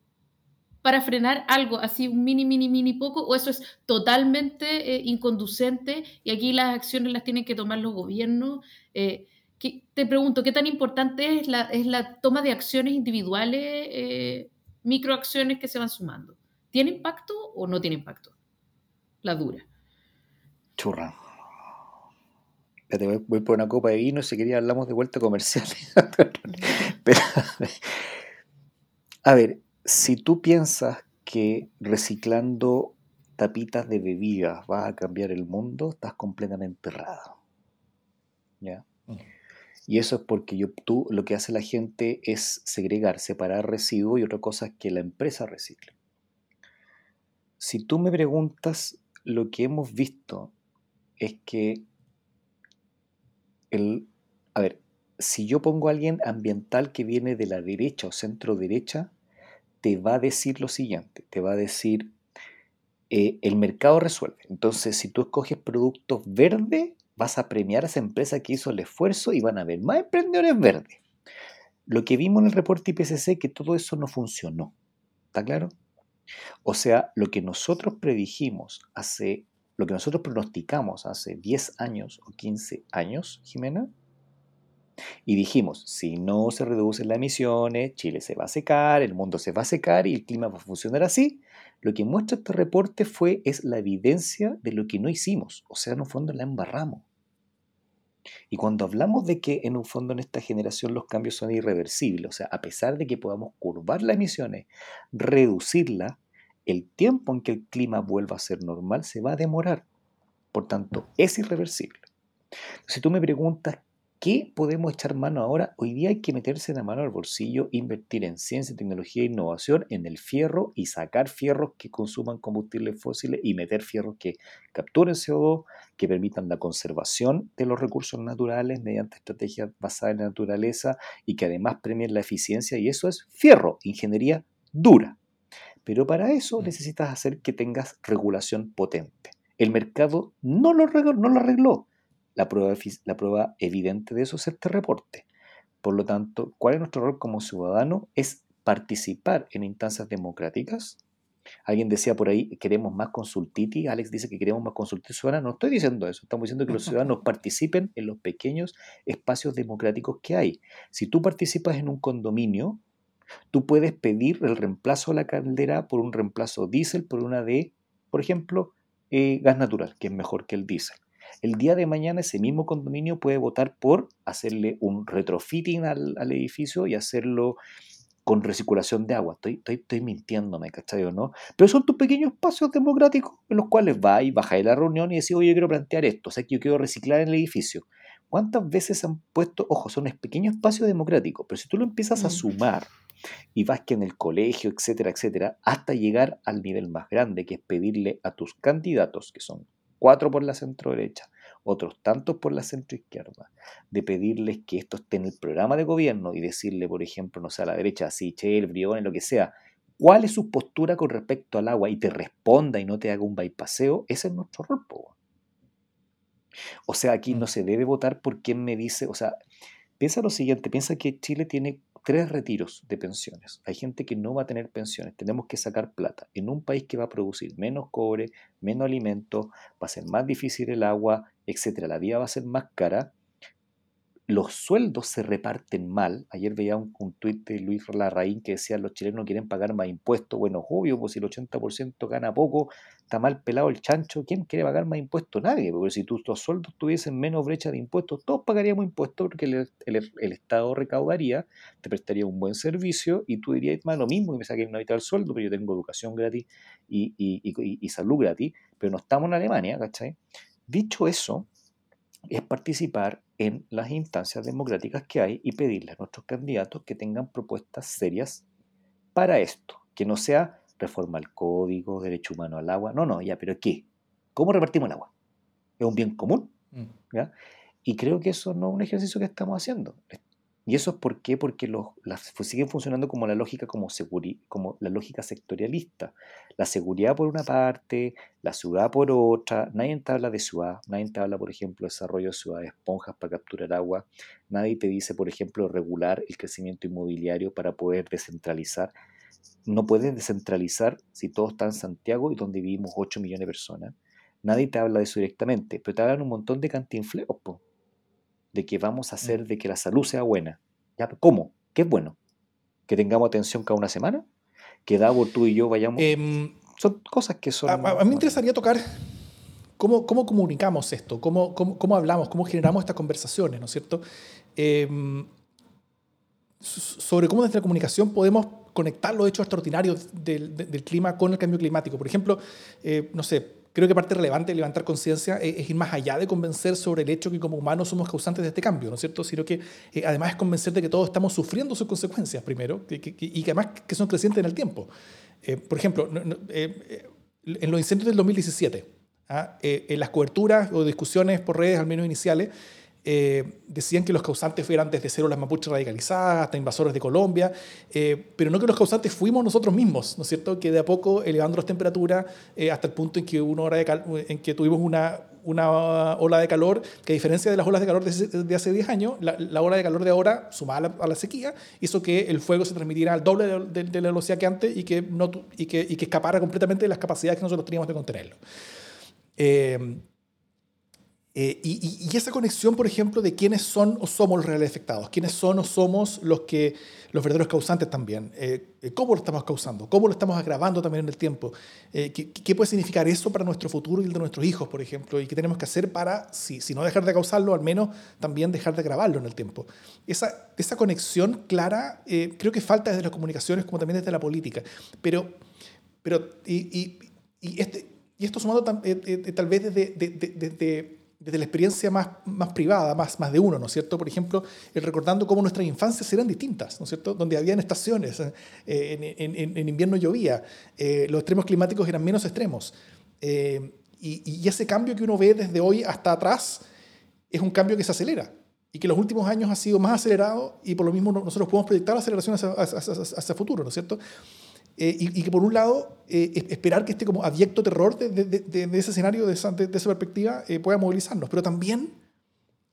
para frenar algo así, un mini, mini, mini poco, o eso es totalmente eh, inconducente y aquí las acciones las tienen que tomar los gobiernos? te pregunto, ¿qué tan importante es la, es la toma de acciones individuales microacciones que se van sumando. ¿Tiene impacto o no tiene impacto? La dura. Churra. Voy, por una copa de vino y si quería hablamos de vuelta comercial. Pero, a ver, si tú piensas que reciclando tapitas de bebidas vas a cambiar el mundo, estás completamente errado. ¿Ya? Mm. Y eso es porque yo, tú lo que hace la gente es segregar, separar residuos y otra cosa es que la empresa recicle. Si tú me preguntas, lo que hemos visto es que a ver, si yo pongo a alguien ambiental que viene de la derecha o centro derecha, te va a decir lo siguiente, te va a decir, eh, el mercado resuelve. Entonces, si tú escoges productos verdes, vas a premiar a esa empresa que hizo el esfuerzo y van a haber más emprendedores verdes. Lo que vimos en el reporte IPCC que todo eso no funcionó. ¿Está claro? O sea, lo que nosotros predijimos hace, lo que nosotros pronosticamos hace 10 años o 15 años, Jimena, y dijimos, si no se reducen las emisiones, Chile se va a secar, el mundo se va a secar y el clima va a funcionar así, lo que muestra este reporte fue, es la evidencia de lo que no hicimos, o sea, en un fondo la embarramos. Y cuando hablamos de que en un fondo en esta generación los cambios son irreversibles, o sea, a pesar de que podamos curvar las emisiones, reducirla, el tiempo en que el clima vuelva a ser normal se va a demorar. Por tanto, es irreversible. Si tú me preguntas ¿Qué podemos echar mano ahora? Hoy día hay que meterse la mano al bolsillo, invertir en ciencia, tecnología e innovación, en el fierro y sacar fierros que consuman combustibles fósiles y meter fierros que capturen CO2, que permitan la conservación de los recursos naturales mediante estrategias basadas en la naturaleza y que además premien la eficiencia. Y eso es fierro, ingeniería dura. Pero para eso mm. necesitas hacer que tengas regulación potente. El mercado no lo, no lo arregló la prueba, la prueba evidente de eso es este reporte. Por lo tanto, ¿cuál es nuestro rol como ciudadano? Es participar en instancias democráticas. Alguien decía por ahí, queremos más consultitis. Alex dice que queremos más consultitis ciudadana. No estoy diciendo eso. Estamos diciendo que los ciudadanos participen en los pequeños espacios democráticos que hay. Si tú participas en un condominio, tú puedes pedir el reemplazo de la caldera por un reemplazo diésel por una de, por ejemplo, eh, gas natural, que es mejor que el diésel el día de mañana ese mismo condominio puede votar por hacerle un retrofitting al, edificio y hacerlo con recirculación de agua. Estoy, estoy, estoy mintiéndome, ¿cachai o no? Pero son tus pequeños espacios democráticos en los cuales vas y de la reunión y decís, oye, yo quiero plantear esto, o sea, que yo quiero reciclar en el edificio. ¿Cuántas veces han puesto, ojo, son pequeños espacios democráticos, pero si tú lo empiezas a mm. sumar y vas que en el colegio, etcétera, etcétera, hasta llegar al nivel más grande, que es pedirle a tus candidatos, que son cuatro por la centro derecha, otros tantos por la centroizquierda, de pedirles que esto esté en el programa de gobierno y decirle, por ejemplo, no sé, a la derecha, así, che, el Briones, lo que sea, cuál es su postura con respecto al agua y te responda y no te haga un bypaseo, ese es nuestro rol. O sea, aquí no mm. se debe votar por quien me dice, o sea, piensa lo siguiente, piensa que Chile tiene tres retiros de pensiones. Hay gente que no va a tener pensiones, tenemos que sacar plata. En un país que va a producir menos cobre, menos alimento, va a ser más difícil el agua, etcétera, la vida va a ser más cara los sueldos se reparten mal. Ayer veía un, un tuit de Luis Larraín que decía los chilenos no quieren pagar más impuestos. Bueno, obvio, pues si el 80% gana poco, está mal pelado el chancho. ¿Quién quiere pagar más impuestos? Nadie. Porque si tus sueldos tuviesen menos brecha de impuestos, todos pagaríamos impuestos porque el, Estado recaudaría, te prestaría un buen servicio y tú dirías más lo mismo y me saqué una mitad del sueldo, pero yo tengo educación gratis y, y salud gratis, pero no estamos en Alemania, ¿cachai? Dicho eso, es participar en las instancias democráticas que hay y pedirle a nuestros candidatos que tengan propuestas serias para esto, que no sea reforma al código, derecho humano al agua, no, no, ya, pero ¿qué? ¿Cómo repartimos el agua? ¿Es un bien común? Mm. ¿Ya? Y creo que eso no es un ejercicio que estamos haciendo. ¿Y eso es por qué? Porque los, las, siguen funcionando como la lógica como, como la lógica sectorialista. La seguridad por una parte, la ciudad por otra. Nadie te habla de ciudad, nadie te habla, por ejemplo, de desarrollo de ciudades esponjas para capturar agua. Nadie te dice, por ejemplo, regular el crecimiento inmobiliario para poder descentralizar. No puedes descentralizar si todo está en Santiago y donde vivimos 8 millones de personas. Nadie te habla de eso directamente, pero te hablan un montón de cantinfleos, de que vamos a hacer mm. de que la salud sea buena. ¿Ya? ¿Cómo? ¿Qué es bueno? ¿Que tengamos atención cada una semana? ¿Que Davo, tú y yo vayamos? Em, son cosas que son... A, mí me interesaría tocar cómo, cómo comunicamos esto, cómo, cómo, cómo, hablamos, cómo generamos estas conversaciones, ¿no es cierto? Em, sobre cómo desde la comunicación podemos conectar los hechos extraordinarios del, del, clima con el cambio climático. Por ejemplo, eh, no sé, creo que parte relevante de levantar conciencia es, ir más allá de convencer sobre el hecho que como humanos somos causantes de este cambio, ¿no es cierto? Sino que eh, además es convencer de que todos estamos sufriendo sus consecuencias primero y que además que son crecientes en el tiempo. Eh, por ejemplo, eh, en los incendios del 2017, ¿ah? en las coberturas o discusiones por redes, al menos iniciales, eh, decían que los causantes eran desde células mapuches radicalizadas hasta invasores de Colombia, eh, pero no que los causantes fuimos nosotros mismos, ¿no es cierto? Que de a poco elevando las temperaturas eh, hasta el punto en que, una hora de en que tuvimos una, una ola de calor que a diferencia de las olas de calor de, hace 10 años, la, la, ola de calor de ahora, sumada a la, sequía, hizo que el fuego se transmitiera al doble de, de, la velocidad que antes y que, no, y, que, y que escapara completamente de las capacidades que nosotros teníamos de contenerlo. Eh, y, esa conexión, por ejemplo, de quiénes son o somos los reales afectados, quiénes son o somos los, que, los verdaderos causantes también, eh, eh, cómo lo estamos causando, cómo lo estamos agravando también en el tiempo, ¿qué, puede significar eso para nuestro futuro y el de nuestros hijos, por ejemplo, y qué tenemos que hacer para, si, si no dejar de causarlo, al menos también dejar de agravarlo en el tiempo. Esa, esa conexión clara creo que falta desde las comunicaciones como también desde la política, pero, pero y, y, este, y esto sumado tal vez desde... desde desde la experiencia más, más privada, más, más de uno, ¿no es cierto? Por ejemplo, el recordando cómo nuestras infancias eran distintas, ¿no es cierto? Donde habían estaciones, eh, en, en, invierno llovía, eh, los extremos climáticos eran menos extremos. Eh, y, y, ese cambio que uno ve desde hoy hasta atrás es un cambio que se acelera y que en los últimos años ha sido más acelerado y por lo mismo nosotros podemos proyectar la aceleración hacia, hacia, hacia, futuro, ¿no es cierto? Eh, y, que por un lado, eh, esperar que este como abyecto terror de, de, de, ese escenario, de esa, esa perspectiva, eh, pueda movilizarnos. Pero también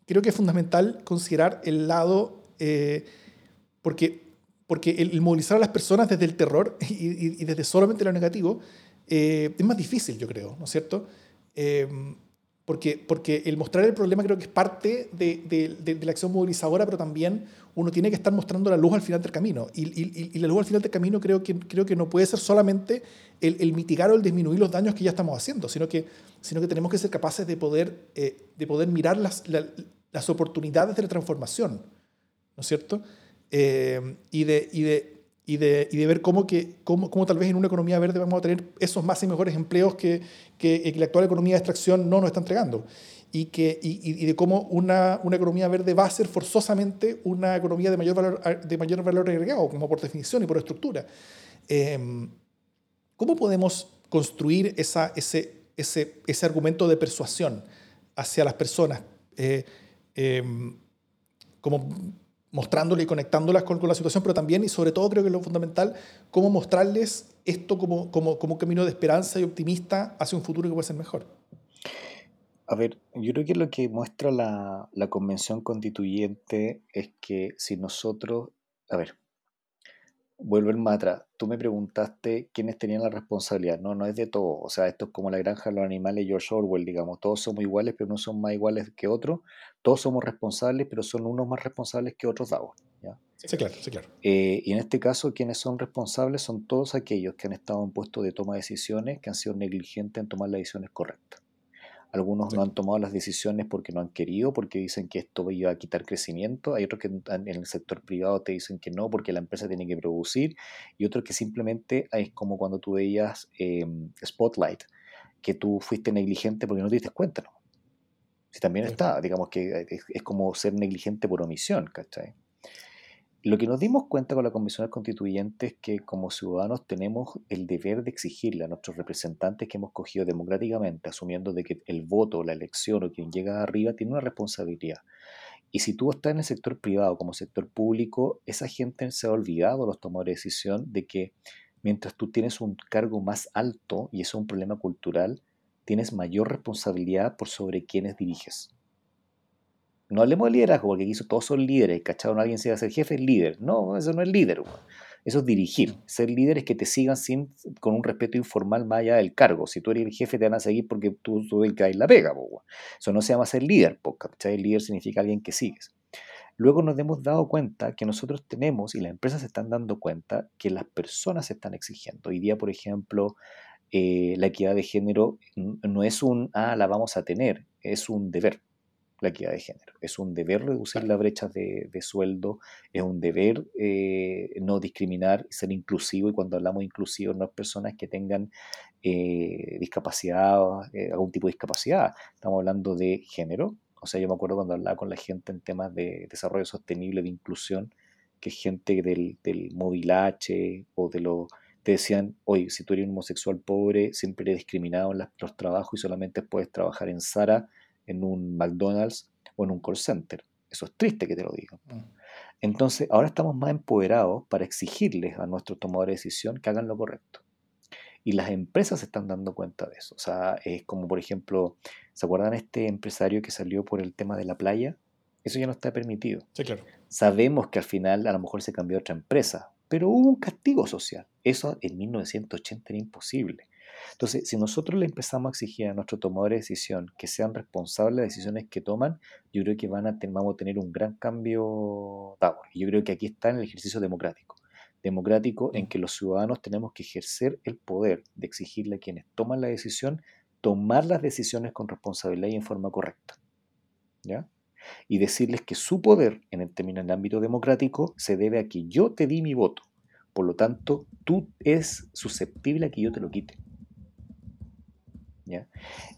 creo que es fundamental considerar el lado, porque, porque el, movilizar a las personas desde el terror y, y desde solamente lo negativo es más difícil, yo creo, ¿no es cierto? Porque, porque el mostrar el problema creo que es parte de, de, la acción movilizadora, pero también uno tiene que estar mostrando la luz al final del camino. Y, y, y la luz al final del camino creo que, creo que no puede ser solamente el, el, mitigar o el disminuir los daños que ya estamos haciendo, sino que, sino que tenemos que ser capaces de poder, eh, de poder mirar las, las oportunidades de la transformación, ¿no es cierto? Eh, y, de, y, de, y, de, y de ver cómo, que, cómo, cómo, tal vez en una economía verde vamos a tener esos más y mejores empleos que, que, la actual economía de extracción no nos está entregando. Y, que, y, y de cómo una, una, economía verde va a ser forzosamente una economía de mayor valor, de mayor valor agregado, como por definición y por estructura. Em, ¿Cómo podemos construir esa, ese, ese, ese argumento de persuasión hacia las personas, eh, em, como mostrándole y conectándolas con, la situación, pero también y sobre todo creo que lo fundamental, cómo mostrarles esto como, como, como un camino de esperanza y optimista hacia un futuro que puede ser mejor. A ver, yo creo que lo que muestra la, la convención constituyente es que si nosotros, a ver, vuelvo el matra. Tú me preguntaste quiénes tenían la responsabilidad. No, no es de todo. O sea, esto es como la granja de los animales George Orwell, digamos. Todos somos iguales, pero no son más iguales que otros. Todos somos responsables, pero son unos más responsables que otros dados. Sí, claro, sí, claro. Eh, y en este caso, quienes son responsables son todos aquellos que han estado en puestos de toma de decisiones, que han sido negligentes en tomar las decisiones correctas. Algunos no han tomado las decisiones porque no han querido, porque dicen que esto iba a quitar crecimiento. Hay otros que en el sector privado te dicen que no, porque la empresa tiene que producir. Y otros que simplemente es como cuando tú veías em, Spotlight, que tú fuiste negligente porque no te diste cuenta. ¿no? Si también está, digamos que es, es, como ser negligente por omisión, ¿cachai? Lo que nos dimos cuenta con la Convención Constituyente es que como ciudadanos tenemos el deber de exigirle a nuestros representantes que hemos cogido democráticamente, asumiendo de que el voto, la elección o quien llega arriba tiene una responsabilidad. Y si tú estás en el sector privado como sector público, esa gente se ha olvidado, los tomadores de decisión, de que mientras tú tienes un cargo más alto, y eso es un problema cultural, tienes mayor responsabilidad por sobre quienes diriges. No hablemos de liderazgo, porque aquí todos son líderes, ¿cachado? No alguien se va a ser jefe, es líder. No, eso no es líder, Eso es dirigir. Ser líder es que te sigan sin, con un respeto informal más allá del cargo. Si tú eres el jefe, te van a seguir porque tú, tú el que la pega, Eso no se llama ser líder, ¿cachai? El líder significa alguien que sigues. Luego nos hemos dado cuenta que nosotros tenemos, y las empresas se están dando cuenta, que las personas se están exigiendo. Hoy día, por ejemplo, eh, la equidad de género no es un, ah, la vamos a tener, es un deber la equidad de género. Es un deber reducir la brecha de, sueldo, es un deber eh, no discriminar, ser inclusivo, y cuando hablamos de inclusivo no es personas que tengan eh, discapacidad, eh, algún tipo de discapacidad, estamos hablando de género. O sea, yo me acuerdo cuando hablaba con la gente en temas de desarrollo sostenible, de inclusión, que gente del, del movilache o de lo te decían, oye, si tú eres un homosexual pobre, siempre eres discriminado en los trabajos y solamente puedes trabajar en Sara en un McDonald's o en un call center. Eso es triste que te lo diga. Mm. Entonces, ahora estamos más empoderados para exigirles a nuestros tomadores de decisión que hagan lo correcto. Y las empresas se están dando cuenta de eso. O sea, es como, por ejemplo, ¿se acuerdan este empresario que salió por el tema de la playa? Eso ya no está permitido. Sí, claro. Sabemos que al final a lo mejor se cambió a otra empresa, pero hubo un castigo social. Eso en 1980 era imposible. Entonces, si nosotros le empezamos a exigir a nuestros tomadores de decisión que sean responsables de las decisiones que toman, yo creo que van a vamos a tener un gran cambio Y yo creo que aquí está en el ejercicio democrático. Democrático en que los ciudadanos tenemos que ejercer el poder de exigirle a quienes toman la decisión tomar las decisiones con responsabilidad y en forma correcta. ¿Ya? Y decirles que su poder en el, en el ámbito democrático se debe a que yo te di mi voto. Por lo tanto, tú es susceptible a que yo te lo quite.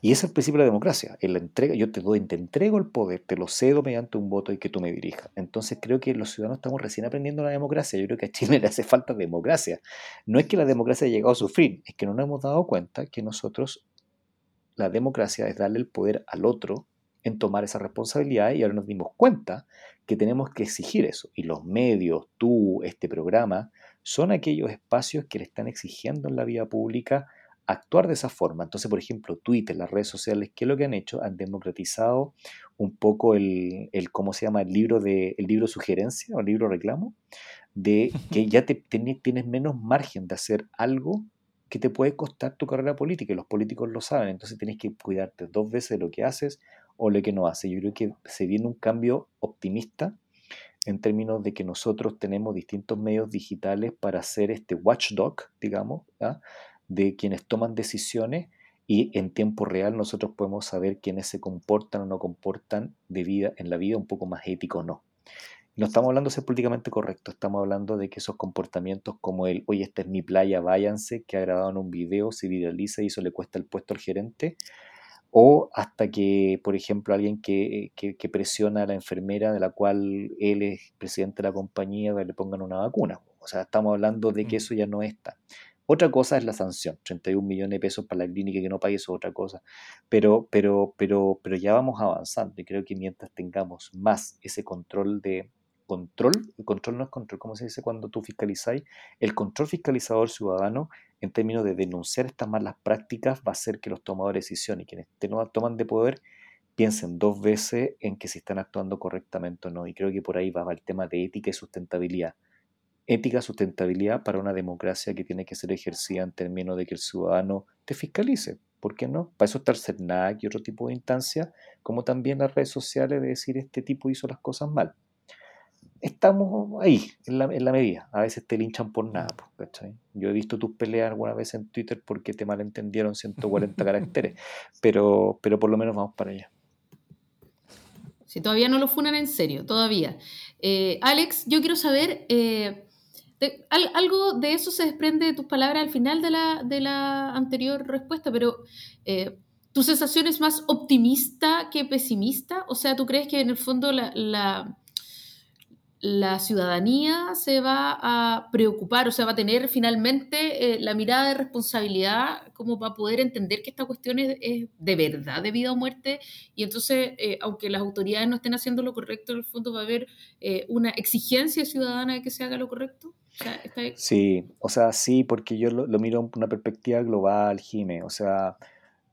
Y ese es el principio de la democracia. En la entrega, yo te doy, te entrego el poder, te lo cedo mediante un voto y que tú me dirijas. Entonces creo que los ciudadanos estamos recién aprendiendo la democracia. Yo creo que a Chile le hace falta democracia. No es que la democracia haya llegado a su fin, es que no nos hemos dado cuenta que nosotros, la democracia es darle el poder al otro en tomar esa responsabilidad y ahora nos dimos cuenta que tenemos que exigir eso. Y los medios, tú, este programa, son aquellos espacios que le están exigiendo en la vida pública actuar de esa forma. Entonces, por ejemplo, Twitter, las redes sociales, ¿qué es lo que han hecho? Han democratizado un poco el, el ¿cómo se llama? El libro de el libro sugerencia o el libro reclamo, de que ya te, tienes menos margen de hacer algo que te puede costar tu carrera política y los políticos lo saben, entonces tienes que cuidarte dos veces de lo que haces o lo que no haces. Yo creo que se viene un cambio optimista en términos de que nosotros tenemos distintos medios digitales para hacer este watchdog, digamos, de quienes toman decisiones y en tiempo real nosotros podemos saber quiénes se comportan o no comportan de vida, en la vida un poco más ético o no. No estamos hablando de ser políticamente correcto, estamos hablando de que esos comportamientos como el, oye, esta es mi playa, váyanse, que ha grabado en un video, se viraliza y eso le cuesta el puesto al gerente, o hasta que, por ejemplo, alguien que, que, presiona a la enfermera de la cual él es presidente de la compañía, le pongan una vacuna. O sea, estamos hablando de que eso ya no está Otra cosa es la sanción, 31 millones de pesos para la clínica que no pague, eso es otra cosa. Pero, pero, pero, pero ya vamos avanzando y creo que mientras tengamos más ese control de control, el control no es control, ¿cómo se dice cuando tú fiscalizáis? El control fiscalizador ciudadano en términos de denunciar estas malas prácticas va a hacer que los tomadores de decisiones quienes toman de poder piensen dos veces en que si están actuando correctamente o no. Y creo que por ahí va el tema de ética y sustentabilidad ética, sustentabilidad para una democracia que tiene que ser ejercida en términos de que el ciudadano te fiscalice. ¿Por qué no? Para eso está el CERNAC y otro tipo de instancias, como también las redes sociales de decir este tipo hizo las cosas mal. Estamos ahí, en la, en la medida. A veces te linchan por nada. ¿cachai? Yo he visto tus peleas alguna vez en Twitter porque te malentendieron 140 caracteres, pero, pero por lo menos vamos para allá. Si todavía no lo funan en serio, todavía. Eh, Alex, yo quiero saber, eh, algo de eso se desprende de tus palabras al final de la, de la anterior respuesta, pero eh, ¿tu sensación es más optimista que pesimista? O sea, ¿tú crees que en el fondo la, la, ciudadanía se va a preocupar, o sea, va a tener finalmente eh, la mirada de responsabilidad como para poder entender que esta cuestión es, de verdad de vida o muerte? Y entonces, eh, aunque las autoridades no estén haciendo lo correcto, en el fondo va a haber una exigencia ciudadana de que se haga lo correcto. Sí, o sea, sí, porque yo lo, miro en una perspectiva global, Jime. O sea,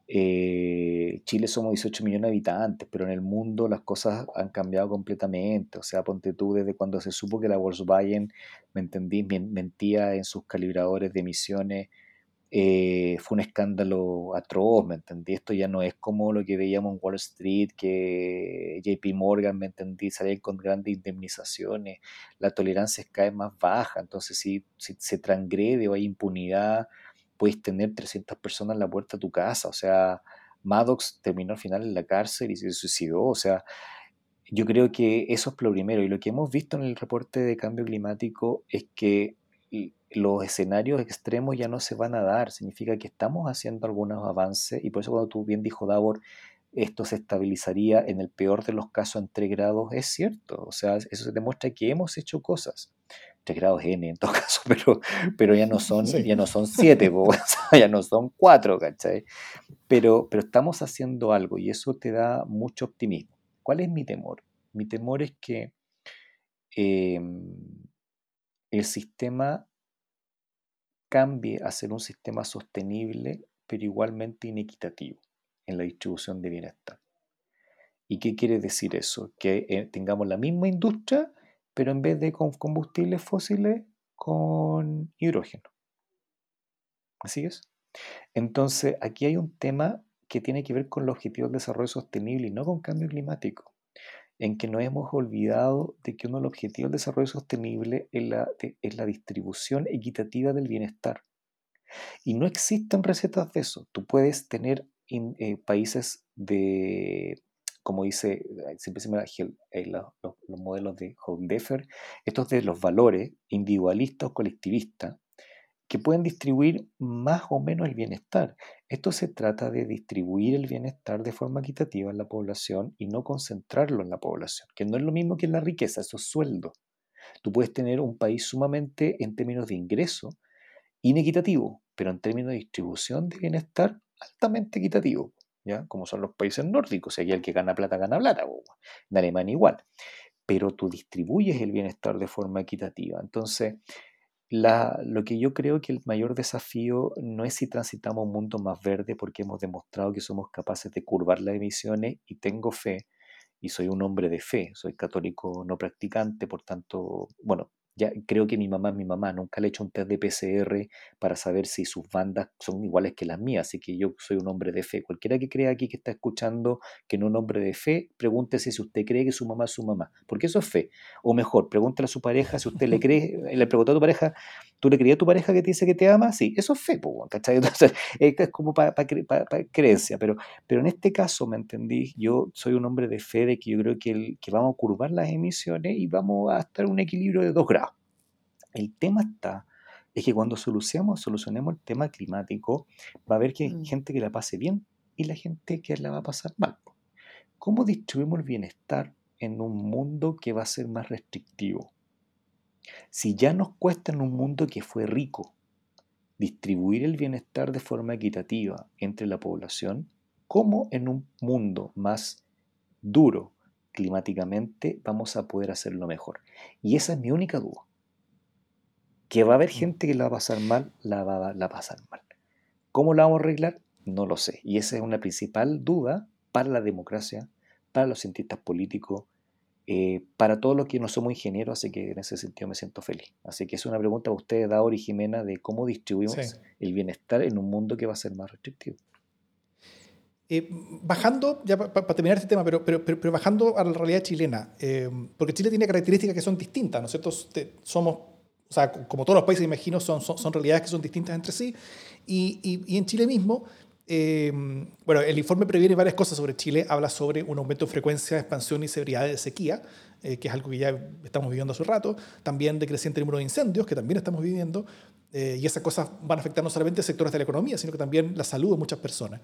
eh, Chile somos 18 millones de habitantes, pero en el mundo las cosas han cambiado completamente. O sea, ponte tú desde cuando se supo que la Volkswagen, me entendí, mentía en sus calibradores de emisiones eh, fue un escándalo atroz, ¿me entendí? Esto ya no es como lo que veíamos en Wall Street, que JP Morgan, ¿me entendí? Salían con grandes indemnizaciones, la tolerancia es cada más baja, entonces si, si se transgrede o hay impunidad, puedes tener 300 personas en la puerta de tu casa, o sea, Maddox terminó al final en la cárcel y se suicidó, o sea, yo creo que eso es lo primero, y lo que hemos visto en el reporte de cambio climático es que los escenarios extremos ya no se van a dar. Significa que estamos haciendo algunos avances y por eso cuando tú bien dijo Davor, esto se estabilizaría en el peor de los casos en 3 grados, es cierto. O sea, eso se demuestra que hemos hecho cosas. 3 grados N en todo caso, pero, pero ya no son ya no son 7, ya no son 4, ¿cachai? Pero, pero estamos haciendo algo y eso te da mucho optimismo. ¿Cuál es mi temor? Mi temor es que em, el sistema cambie a ser un sistema sostenible, pero igualmente inequitativo en la distribución de bienestar. ¿Y qué quiere decir eso? Que eh, tengamos la misma industria, pero en vez de con combustibles fósiles, con hidrógeno. ¿Así es? Entonces, aquí hay un tema que tiene que ver con los objetivos de desarrollo sostenible y no con cambio climático en que nos hemos olvidado de que uno de los objetivos del desarrollo sostenible es la, distribución equitativa del bienestar. Y no existen recetas de eso. Tú puedes tener eh, países de, como dice, siempre se me eh, los, los, modelos de Holdeffer, estos de los valores individualistas o colectivistas, que pueden distribuir más o menos el bienestar. Esto se trata de distribuir el bienestar de forma equitativa en la población y no concentrarlo en la población, que no es lo mismo que la riqueza, esos sueldos. Tú puedes tener un país sumamente, en términos de ingreso, inequitativo, pero en términos de distribución de bienestar, altamente equitativo, ¿ya? Como son los países nórdicos, aquí el que gana plata, gana plata, en Alemania igual. Pero tú distribuyes el bienestar de forma equitativa. Entonces, lo que yo creo que el mayor desafío no es si transitamos un mundo más verde, porque hemos demostrado que somos capaces de curvar las emisiones y tengo fe, y soy un hombre de fe, soy católico no practicante, por tanto, bueno, ya creo que mi mamá es mi mamá, nunca le he hecho un test de PCR para saber si sus bandas son iguales que las mías, así que yo soy un hombre de fe. Cualquiera que crea aquí que está escuchando que no es un hombre de fe, pregúntese si usted cree que su mamá es su mamá, porque eso es fe. O mejor, pregúntale a su pareja si usted le cree, le preguntó a tu pareja, ¿tú le creías a tu pareja que te dice que te ama? Sí, eso es fe, ¿cachai? Entonces, es como para creencia, pero, pero en este caso, ¿me entendí? Yo soy un hombre de fe de que yo creo que, el, que vamos a curvar las emisiones y vamos a estar en un equilibrio de dos grados. El tema está, es que cuando solucionemos, solucionemos el tema climático, va a haber que mm. gente que la pase bien y la gente que la va a pasar mal. ¿Cómo distribuimos el bienestar en un mundo que va a ser más restrictivo? Si ya nos cuesta en un mundo que fue rico, distribuir el bienestar de forma equitativa entre la población, ¿cómo en un mundo más duro climáticamente vamos a poder hacerlo mejor? Y esa es mi única duda. Que va a haber mm. gente que la va a pasar mal, la va, a pasar mal. ¿Cómo la vamos a arreglar? No lo sé. Y esa es una principal duda para la democracia, para los cientistas políticos, eh, para todos los que no somos ingenieros, así que en ese sentido me siento feliz. Así que es una pregunta para ustedes, Daor y Jimena, de cómo distribuimos el bienestar en un mundo que va a ser más restrictivo. Eh, bajando, ya para terminar este tema, pero, pero, pero, bajando a la realidad chilena, eh, porque Chile tiene características que son distintas, ¿no es cierto? Somos, o sea, como todos los países, imagino, son, son, son realidades que son distintas entre sí, y, y, y en Chile mismo eh, bueno, el informe previene varias cosas sobre Chile. Habla sobre un aumento de frecuencia, expansión y severidad de sequía, eh, que es algo que ya estamos viviendo hace rato. También de creciente número de incendios, que también estamos viviendo. Eh, y esas cosas van a afectar no solamente sectores de la economía, sino que también la salud de muchas personas.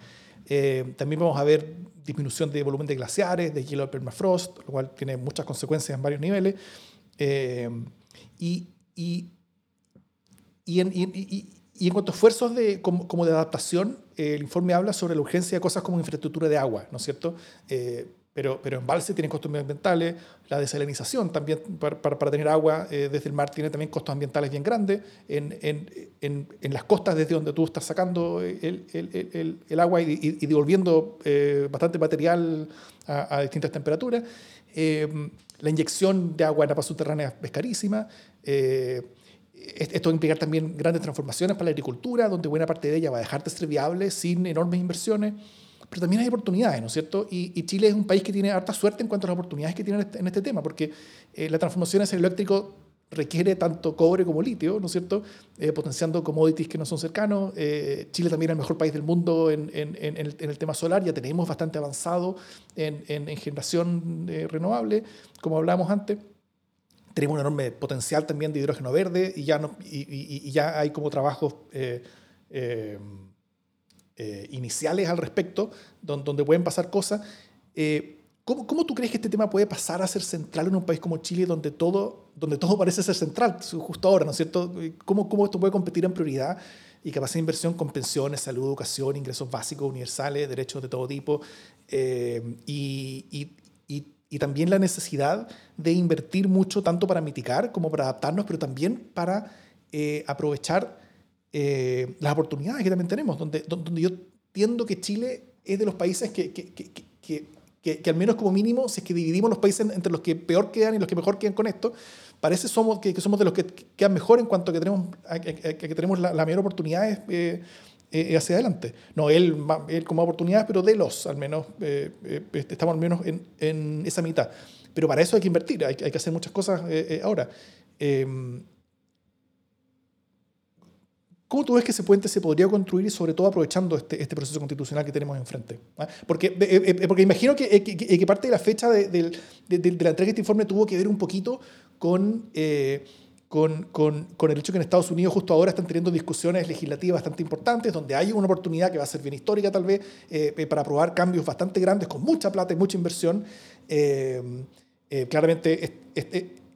también vamos a ver disminución de volumen de glaciares, de hielo de permafrost, lo cual tiene muchas consecuencias en varios niveles. y, y, y, en, y y en cuanto a esfuerzos de, como, de adaptación, el informe habla sobre la urgencia de cosas como infraestructura de agua, ¿no es cierto? Eh, pero, pero embalse tiene costos ambientales, la desalinización también para, para, tener agua eh, desde el mar tiene también costos ambientales bien grandes, en, en, en, las costas desde donde tú estás sacando el, el, el, agua y, devolviendo eh, bastante material a, a distintas temperaturas. la inyección de agua en la paz subterránea es carísima. Esto va a implicar también grandes transformaciones para la agricultura, donde buena parte de ella va a dejar de ser viable sin enormes inversiones. Pero también hay oportunidades, ¿no es cierto? Y, Chile es un país que tiene harta suerte en cuanto a las oportunidades que tiene en este, este tema, porque eh, la transformación hacia el eléctrico requiere tanto cobre como litio, ¿no es cierto? Eh, potenciando commodities que no son cercanos. Eh, Chile también es el mejor país del mundo en, en, en, el, en, el, tema solar, ya tenemos bastante avanzado en, generación renovable, como hablábamos antes tenemos un enorme potencial también de hidrógeno verde y ya, no, y, ya hay como trabajos eh, eh, eh, iniciales al respecto donde, donde pueden pasar cosas. ¿cómo, ¿cómo, tú crees que este tema puede pasar a ser central en un país como Chile donde todo, donde todo parece ser central justo ahora, ¿no es cierto? ¿Cómo, cómo esto puede competir en prioridad? y capacidad de inversión con pensiones, salud, educación, ingresos básicos, universales, derechos de todo tipo, y, y también la necesidad de invertir mucho tanto para mitigar como para adaptarnos, pero también para eh, aprovechar eh, las oportunidades que también tenemos, donde, donde yo entiendo que Chile es de los países que, que, que, que, al menos como mínimo, si es que dividimos los países entre los que peor quedan y los que mejor quedan con esto, parece somos, que, somos de los que quedan mejor en cuanto a que tenemos, que tenemos la, la mayor. Eh, eh, hacia adelante. No él, él como oportunidades, pero de los, al menos, eh, eh, este, estamos al menos en, en, esa mitad. Pero para eso hay que invertir, hay, hay que hacer muchas cosas ahora. Em, ¿Cómo tú ves que ese puente se podría construir y sobre todo aprovechando este, este proceso constitucional que tenemos enfrente? ¿Ah? Porque, porque imagino que, que, parte de la fecha de, de, de, la entrega de este informe tuvo que ver un poquito con con, con, con, el hecho que en Estados Unidos justo ahora están teniendo discusiones legislativas bastante importantes, donde hay una oportunidad que va a ser bien histórica tal vez, eh, eh, para aprobar cambios bastante grandes, con mucha plata y mucha inversión. Eh, claramente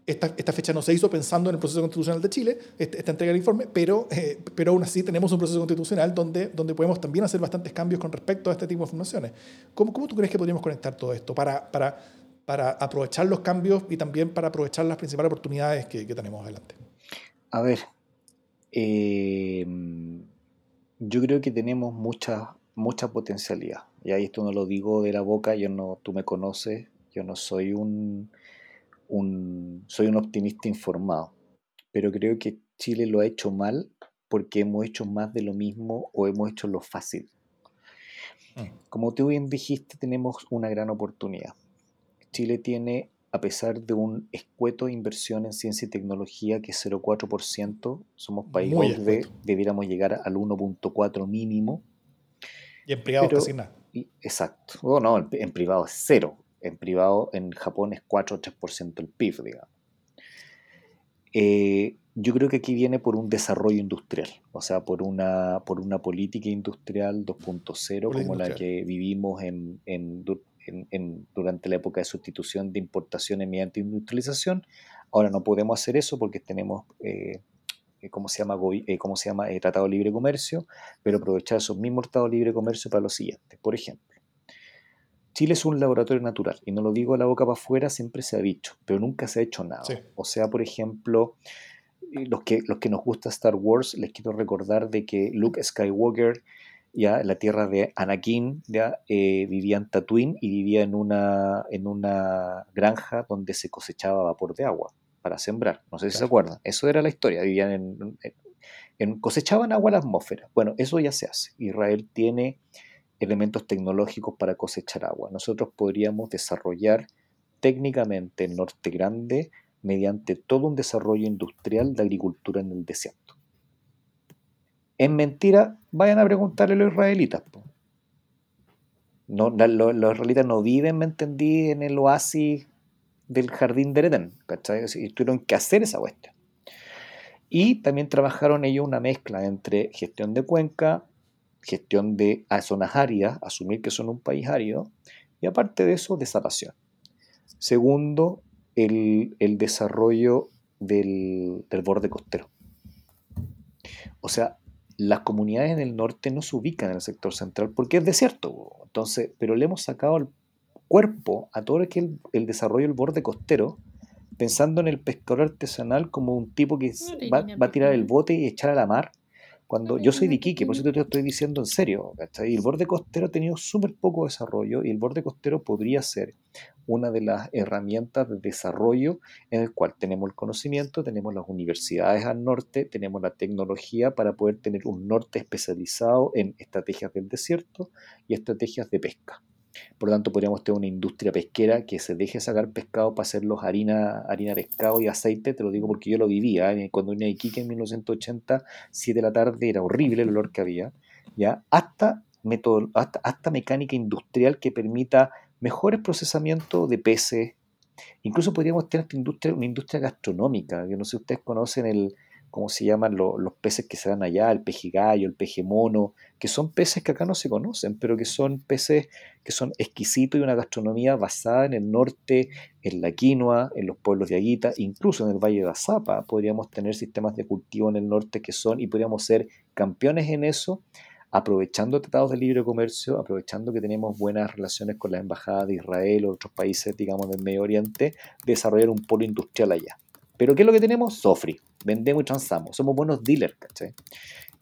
esta, esta, fecha no se hizo pensando en el proceso constitucional de Chile, este, esta entrega del informe, pero, pero aún así tenemos un proceso constitucional donde, donde podemos también hacer bastantes cambios con respecto a este tipo de formaciones. ¿Cómo, cómo tú crees que podríamos conectar todo esto para... para para aprovechar los cambios y también para aprovechar las principales oportunidades que, tenemos adelante? A ver, eh, yo creo que tenemos mucha, mucha potencialidad. Y ahí esto no lo digo de la boca, yo no, tú me conoces, yo no soy un, un, soy un optimista informado, pero creo que Chile lo ha hecho mal porque hemos hecho más de lo mismo o hemos hecho lo fácil. Mm. Como tú bien dijiste, tenemos una gran oportunidad. Chile tiene, a pesar de un escueto de inversión en ciencia y tecnología que es 0,4%, somos país de debiéramos llegar al 1,4 mínimo. Y en privado casi nada. exacto. Oh, no, en, privado es cero. En privado en Japón es 4 o 3% el PIB, digamos. Eh, yo creo que aquí viene por un desarrollo industrial, o sea, por una, por una política industrial 2.0 como la que vivimos en, en, durante la época de sustitución de importaciones mediante industrialización. Ahora no podemos hacer eso porque tenemos eh, ¿cómo se llama? ¿cómo se llama? Tratado de Libre Comercio, pero aprovechar esos mismos tratados de libre comercio para lo siguiente. Por ejemplo, Chile es un laboratorio natural, y no lo digo a la boca para afuera, siempre se ha dicho, pero nunca se ha hecho nada. O sea, por ejemplo, los que, los que nos gusta Star Wars, les quiero recordar de que Luke Skywalker, ya en la tierra de Anakin, ya eh, vivía en Tatooine y vivía en una, en una granja donde se cosechaba vapor de agua para sembrar. No sé si se acuerdan. Eso era la historia. Vivían en, en, cosechaban agua a la atmósfera. Bueno, eso ya se hace. Israel tiene elementos tecnológicos para cosechar agua. Nosotros podríamos desarrollar técnicamente el Norte Grande mediante todo un desarrollo industrial de agricultura en el desierto. Es mentira, vayan a preguntarle a los israelitas. No, los, israelitas no viven, me entendí, en el oasis del jardín de Edén. Y tuvieron que hacer esa cuestión. Y también trabajaron ellos una mezcla entre gestión de cuenca, gestión de zonas áridas, asumir que son un país árido, y aparte de eso, desalación. Segundo, el, desarrollo del, borde costero. O sea, las comunidades en el norte no se ubican en el sector central porque es desierto. Entonces, pero le hemos sacado el cuerpo a todo lo que el, desarrollo del borde costero, pensando en el pescador artesanal como un tipo que va, va, a tirar el bote y echar a la mar cuando yo soy de Iquique, por eso te lo estoy diciendo en serio, Y el borde costero ha tenido súper poco desarrollo y el borde costero podría ser una de las herramientas de desarrollo en el cual tenemos el conocimiento, tenemos las universidades al norte, tenemos la tecnología para poder tener un norte especializado en estrategias del desierto y estrategias de pesca. Por lo tanto, podríamos tener una industria pesquera que se deje sacar pescado para hacerlos harina, harina pescado y aceite. Te lo digo porque yo lo vivía. ¿eh? Cuando vine a Iquique en 1980, 7 de la tarde, era horrible el olor que había. ¿ya? Hasta, método, hasta, mecánica industrial que permita mejores procesamientos de peces. Incluso podríamos tener industria, una industria gastronómica. Yo no sé si ustedes conocen el, ¿cómo se llaman los peces que se dan allá? El peje gallo, el peje mono, que son peces que acá no se conocen, pero que son peces que son exquisitos y una gastronomía basada en el norte, en la quinoa, en los pueblos de Aguita, incluso en el Valle de Azapa. Podríamos tener sistemas de cultivo en el norte que son y podríamos ser campeones en eso, aprovechando tratados de libre comercio, aprovechando que tenemos buenas relaciones con la Embajada de Israel o otros países, digamos, del Medio Oriente, desarrollar un polo industrial allá. Pero ¿qué es lo que tenemos? Sofri. Vendemos y transamos. Somos buenos dealers, ¿cachai?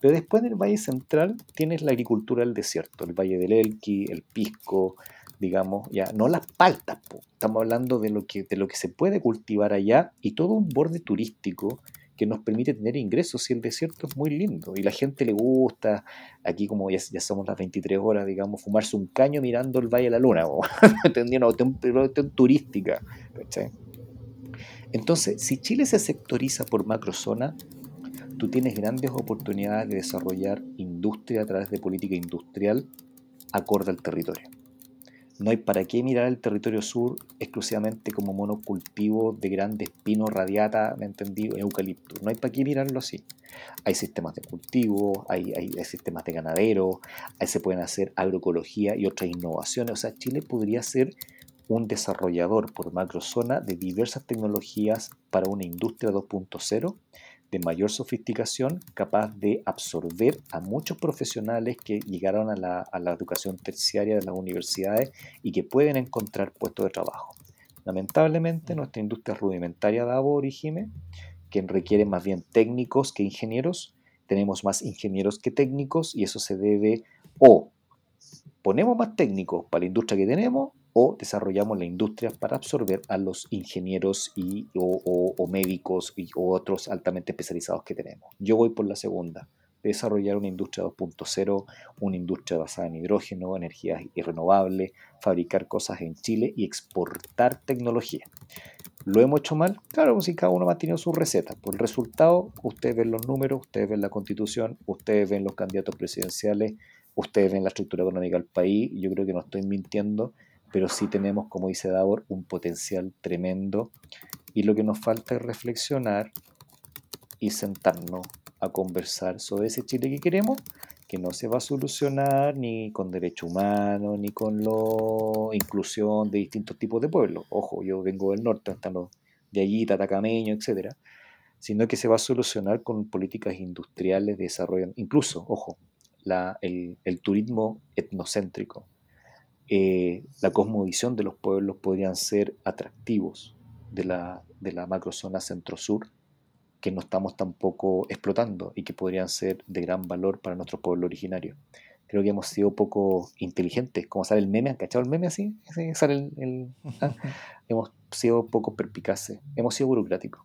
Pero después en el Valle Central tienes la agricultura del desierto, el Valle del Elqui, el Pisco, digamos, ya, no las paltas, estamos hablando de lo, que, de lo que se puede cultivar allá y todo un borde turístico que nos permite tener ingresos y el desierto es muy lindo y la gente le gusta, aquí como ya, somos las 23 horas, digamos, fumarse un caño mirando el Valle de la Luna, ¿entendiendo? Una turística, ¿cachai? Entonces, si Chile se sectoriza por macrozona, tú tienes grandes oportunidades de desarrollar industria a través de política industrial acorde al territorio. No hay para qué mirar el territorio sur exclusivamente como monocultivo de grandes pinos radiata, ¿me entendí? Eucalipto. No hay para qué mirarlo así. Hay sistemas de cultivo, hay, hay, sistemas de ganadero, ahí se pueden hacer agroecología y otras innovaciones. O sea, Chile podría ser un desarrollador por macrozona de diversas tecnologías para una industria 2.0 de mayor sofisticación, capaz de absorber a muchos profesionales que llegaron a la, a la educación terciaria de las universidades y que pueden encontrar puestos de trabajo. Lamentablemente, nuestra industria rudimentaria de origine, que requiere más bien técnicos que ingenieros, tenemos más ingenieros que técnicos y eso se debe o ponemos más técnicos para la industria que tenemos o desarrollamos la industria para absorber a los ingenieros y, o, médicos y, o otros altamente especializados que tenemos. Yo voy por la segunda, desarrollar una industria 2.0, una industria basada en hidrógeno, energías renovables, fabricar cosas en Chile y exportar tecnología. ¿Lo hemos hecho mal? Claro, si cada uno ha tenido su receta. Por el resultado, ustedes ven los números, ustedes ven la constitución, ustedes ven los candidatos presidenciales, ustedes ven la estructura económica del país. Yo creo que no estoy mintiendo pero sí tenemos, como dice Davor, un potencial tremendo y lo que nos falta es reflexionar y sentarnos a conversar sobre ese Chile que queremos, que no se va a solucionar ni con derecho humano, ni con la inclusión de distintos tipos de pueblos. Ojo, yo vengo del norte, hasta los de allí, Tatacameño, etc. sino que se va a solucionar con políticas industriales de desarrollo, incluso, ojo, el, turismo etnocéntrico, eh, la cosmovisión de los pueblos podrían ser atractivos de la, de la macrozona centro-sur que no estamos tampoco explotando y que podrían ser de gran valor para nuestro pueblo originario. Creo que hemos sido poco inteligentes, como sale el meme, ¿han cachado el meme así? sale el, ah, hemos sido poco perpicaces, hemos sido burocráticos.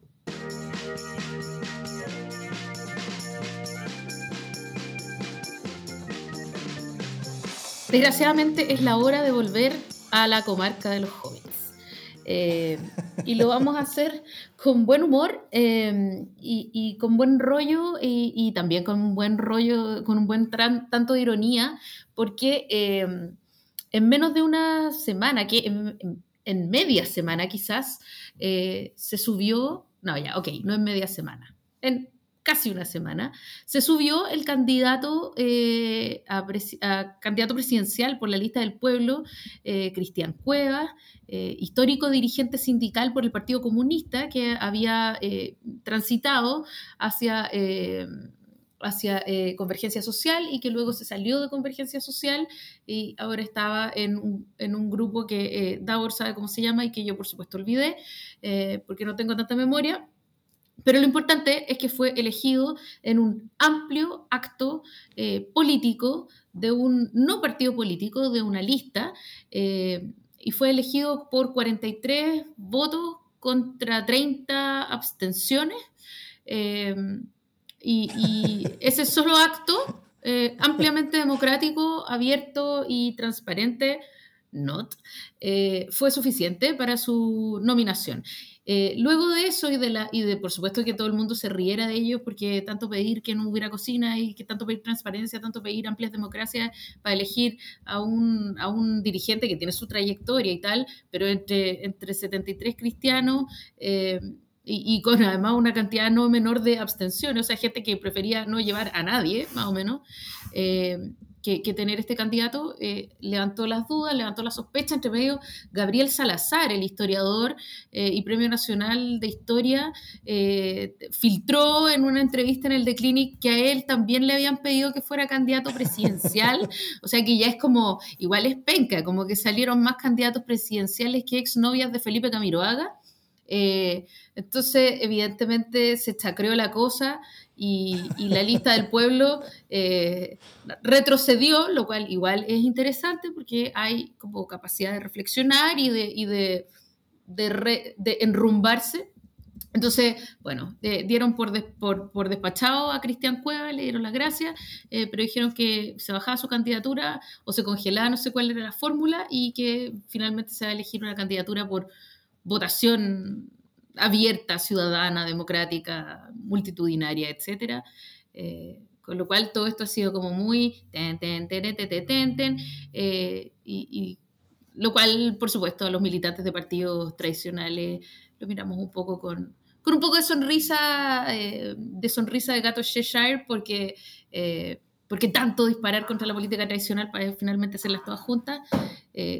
Desgraciadamente es la hora de volver a la comarca de los jóvenes. Eh, y lo vamos a hacer con buen humor eh, y, con buen rollo y, también con un buen rollo, con un buen tanto de ironía, porque eh, en menos de una semana, que en, media semana quizás, se subió, no, ya, ok, no en media semana, en casi una semana, se subió el candidato, eh, a, candidato presidencial por la lista del pueblo, eh, Cristian Cuevas, eh, histórico dirigente sindical por el Partido Comunista que había transitado hacia, hacia Convergencia Social y que luego se salió de Convergencia Social y ahora estaba en un, en un grupo que Davor sabe cómo se llama y que yo por supuesto olvidé porque no tengo tanta memoria pero lo importante es que fue elegido en un amplio acto eh, político de un no partido político, de una lista, eh, y fue elegido por 43 votos contra 30 abstenciones. Eh, y, y, ese solo acto, ampliamente democrático, abierto y transparente, not, fue suficiente para su nominación. Eh, luego de eso y de, la, y de, por supuesto, que todo el mundo se riera de ellos, porque tanto pedir que no hubiera cocina y que tanto pedir transparencia, tanto pedir amplias democracias para elegir a un, a un dirigente que tiene su trayectoria y tal, pero entre, entre 73 cristianos eh, y, y, con además una cantidad no menor de abstenciones, o sea, gente que prefería no llevar a nadie, más o menos. Eh, que, tener este candidato eh, levantó las dudas, levantó la sospecha entre medio. Gabriel Salazar, el historiador eh, y Premio Nacional de Historia, eh, filtró en una entrevista en el The Clinic que a él también le habían pedido que fuera candidato presidencial. o sea que ya es como, igual es penca, como que salieron más candidatos presidenciales que exnovias de Felipe Camiroaga. Entonces, evidentemente, se chacreó la cosa y, la lista del pueblo eh, retrocedió, lo cual igual es interesante porque hay como capacidad de reflexionar y de, y de, de, enrumbarse. Entonces, bueno, dieron por, por, por, despachado a Cristian Cueva, le dieron las gracias, eh, pero dijeron que se bajaba su candidatura o se congelaba, no sé cuál era la fórmula, y que finalmente se va a elegir una candidatura por votación abierta, ciudadana, democrática, multitudinaria, etc. Eh, con lo cual todo esto ha sido como muy ten, ten, ten, ten, ten, eh, y, lo cual, por supuesto, a los militantes de partidos tradicionales lo miramos un poco con, con un poco de sonrisa, eh, de sonrisa de gato Cheshire, porque, porque tanto disparar contra la política tradicional para finalmente hacerlas todas juntas.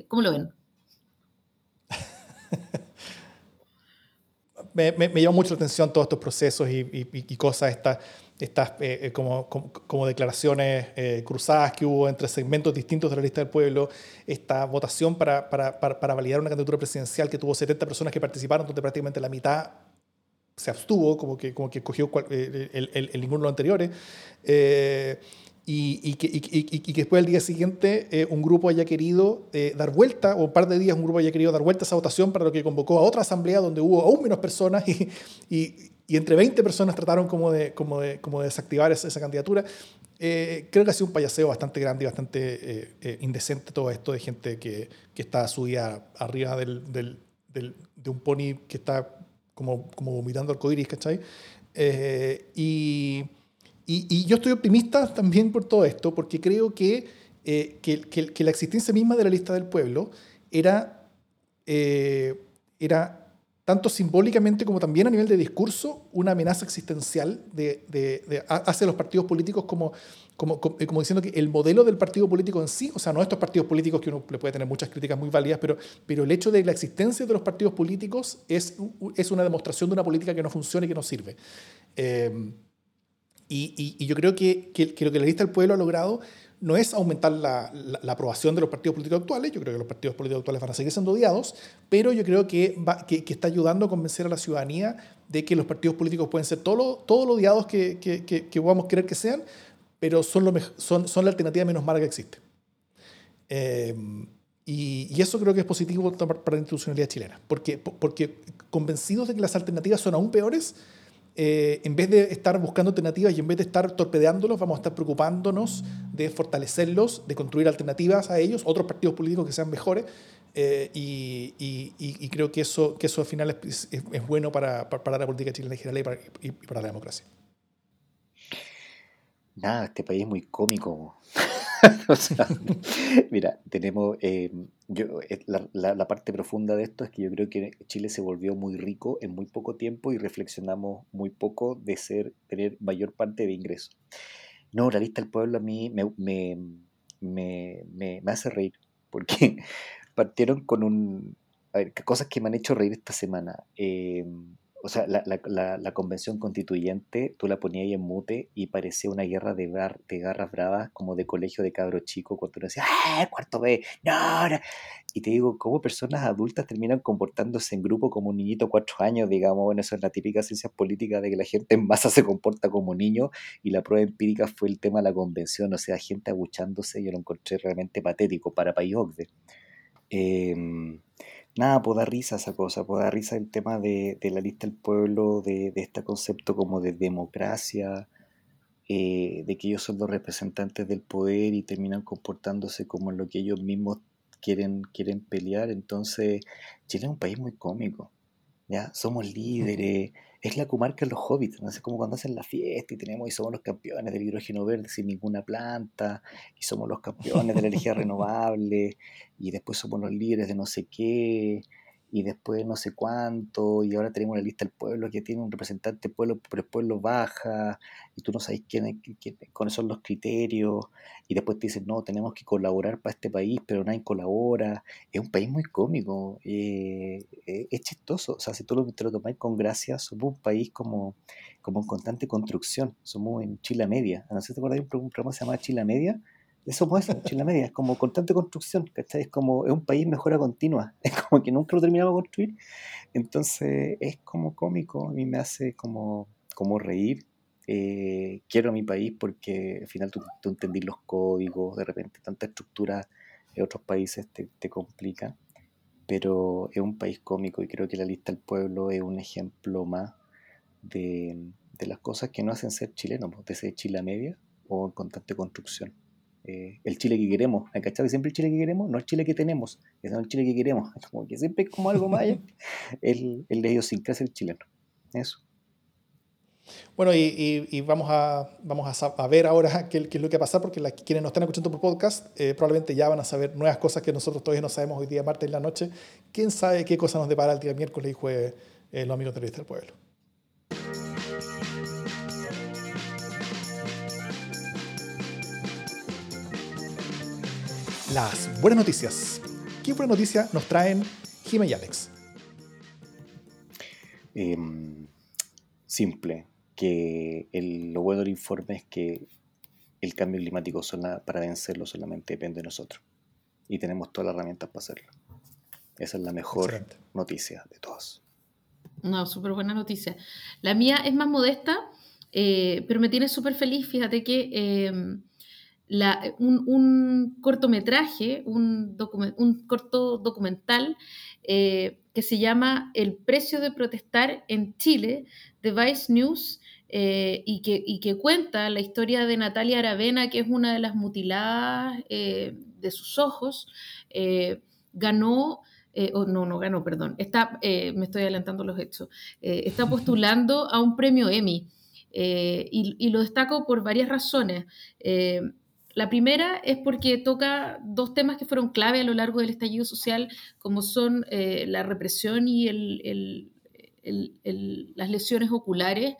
¿Cómo lo ven? me, me, llama mucho la atención todos estos procesos y, y, cosas, estas, estas eh, eh, como, como, declaraciones eh, cruzadas que hubo entre segmentos distintos de la lista del pueblo, esta votación para, para, para, validar una candidatura presidencial que tuvo 70 personas que participaron, donde prácticamente la mitad se abstuvo, como que, como que cogió el, el, el, ninguno de los anteriores y, que, que, después al día siguiente eh, un grupo haya querido eh, dar vuelta, o un par de días un grupo haya querido dar vuelta a esa votación para lo que convocó a otra asamblea donde hubo aún menos personas y, entre 20 personas trataron como de, como de, como de desactivar esa, candidatura. Eh, creo que ha sido un payaseo bastante grande y bastante indecente todo esto de gente que, que está subida arriba del, del, de un pony que está como, como vomitando arcoíris, ¿cachai? y y, yo estoy optimista también por todo esto, porque creo que, eh, que, que, la existencia misma de la lista del pueblo era, eh, era tanto simbólicamente como también a nivel de discurso, una amenaza existencial de, de, hacia los partidos políticos como, como, eh, como, diciendo que el modelo del partido político en sí, o sea, no estos partidos políticos que uno le puede tener muchas críticas muy válidas, pero, pero el hecho de la existencia de los partidos políticos es, es una demostración de una política que no funciona y que no sirve. Eh, y, y, yo creo que, que, que, lo que la lista del pueblo ha logrado no es aumentar la, la, aprobación de los partidos políticos actuales, yo creo que los partidos políticos actuales van a seguir siendo odiados, pero yo creo que, va, que, está ayudando a convencer a la ciudadanía de que los partidos políticos pueden ser todos los todo lo odiados que, que, podamos querer que sean, pero son, lo son, son la alternativa menos mala que existe. Eh, y, y, eso creo que es positivo para la institucionalidad chilena, porque, porque convencidos de que las alternativas son aún peores, eh, en vez de estar buscando alternativas y en vez de estar torpedeándolos, vamos a estar preocupándonos de fortalecerlos, de construir alternativas a ellos, otros partidos políticos que sean mejores. Eh, y, creo que eso, que eso al final es, es, bueno para, para, la política chilena en general y para, y para la democracia. Nada, este país es muy cómico. mira, tenemos. Eh, yo, eh, la, la, parte profunda de esto es que yo creo que Chile se volvió muy rico en muy poco tiempo y reflexionamos muy poco de ser tener mayor parte de ingresos. No, la lista del pueblo a mí me, me, me, me hace reír, porque partieron con un. A ver, cosas que me han hecho reír esta semana. Eh, o sea, la, la, convención constituyente, tú la ponías ahí en mute y parecía una guerra de, de garras bravas, como de colegio de cabro chico, cuando uno decía, ¡ah, cuarto B! ¡No, no! Y te digo, ¿cómo personas adultas terminan comportándose en grupo como un niñito cuatro años? Digamos, bueno, eso es la típica ciencia política de que la gente en masa se comporta como niño y la prueba empírica fue el tema de la convención, o sea, gente aguchándose, yo lo encontré realmente patético para país OCDE. Eh, nada, pues da risa esa cosa, pues da risa el tema de, de la lista del pueblo, de, de, este concepto como de democracia, eh, de que ellos son los representantes del poder y terminan comportándose como lo que ellos mismos quieren, quieren pelear. Entonces, Chile es un país muy cómico, ¿ya? Somos líderes es la comarca de los hobbits, no sé, como cuando hacen la fiesta y tenemos y somos los campeones del hidrógeno verde sin ninguna planta, y somos los campeones de la energía renovable, y después somos los líderes de no sé qué, y después no sé cuánto, y ahora tenemos una lista del pueblo que tiene un representante pueblo, pero el pueblo baja, y tú no sabes quién, quién, cuáles son los criterios, y después te dicen, no, tenemos que colaborar para este país, pero nadie colabora. Es un país muy cómico, eh, eh, es chistoso, o sea, si tú lo, te lo tomas con gracia, somos un país como, como en constante construcción, somos en Chile Media, no sé si te acuerdas de un programa que se llama Chile Media, eso puede ser Chile Media, es como constante construcción, ¿cachai? Es como, es un país mejora continua, es como que nunca lo terminamos de construir, entonces es como cómico, a mí me hace como, como reír, eh, quiero a mi país porque al final tú, tú entendís los códigos, de repente tanta estructura en otros países te, te complica, pero es un país cómico y creo que la lista del pueblo es un ejemplo más de, de las cosas que no hacen ser chilenos, pues, de ser Chile media o en constante construcción. Eh, el Chile que queremos. ¿Hay cachado que siempre el Chile que queremos? No el Chile que tenemos, es el Chile que queremos. Como que siempre es como algo más el, el de idiosincrasia el chileno. Eso. Bueno, y, y, vamos, a, vamos a, a ver ahora qué, qué, es lo que va a pasar, porque la, quienes nos están escuchando por podcast eh, probablemente ya van a saber nuevas cosas que nosotros todavía no sabemos hoy día, martes en la noche. ¿Quién sabe qué cosa nos depara el día miércoles y jueves eh, los amigos de la del pueblo? Las buenas noticias. ¿Qué buena noticia nos traen Jimmy y Alex? Em, simple, que lo bueno del informe es que el cambio climático para vencerlo solamente depende de nosotros. Y tenemos todas las herramientas para hacerlo. Esa es la mejor noticia de todas. No, súper buena noticia. La mía es más modesta, eh, pero me tiene súper feliz. Fíjate que un, cortometraje, un, corto documental eh, que se llama El precio de protestar en Chile, de Vice News, eh, y, que, cuenta la historia de Natalia Aravena, que es una de las mutiladas eh, de sus ojos, ganó... o no, no ganó, perdón, me estoy adelantando los hechos, está postulando a un premio Emmy. y, lo destaco por varias razones. La primera es porque toca dos temas que fueron clave a lo largo del estallido social, como son eh, la represión y las lesiones oculares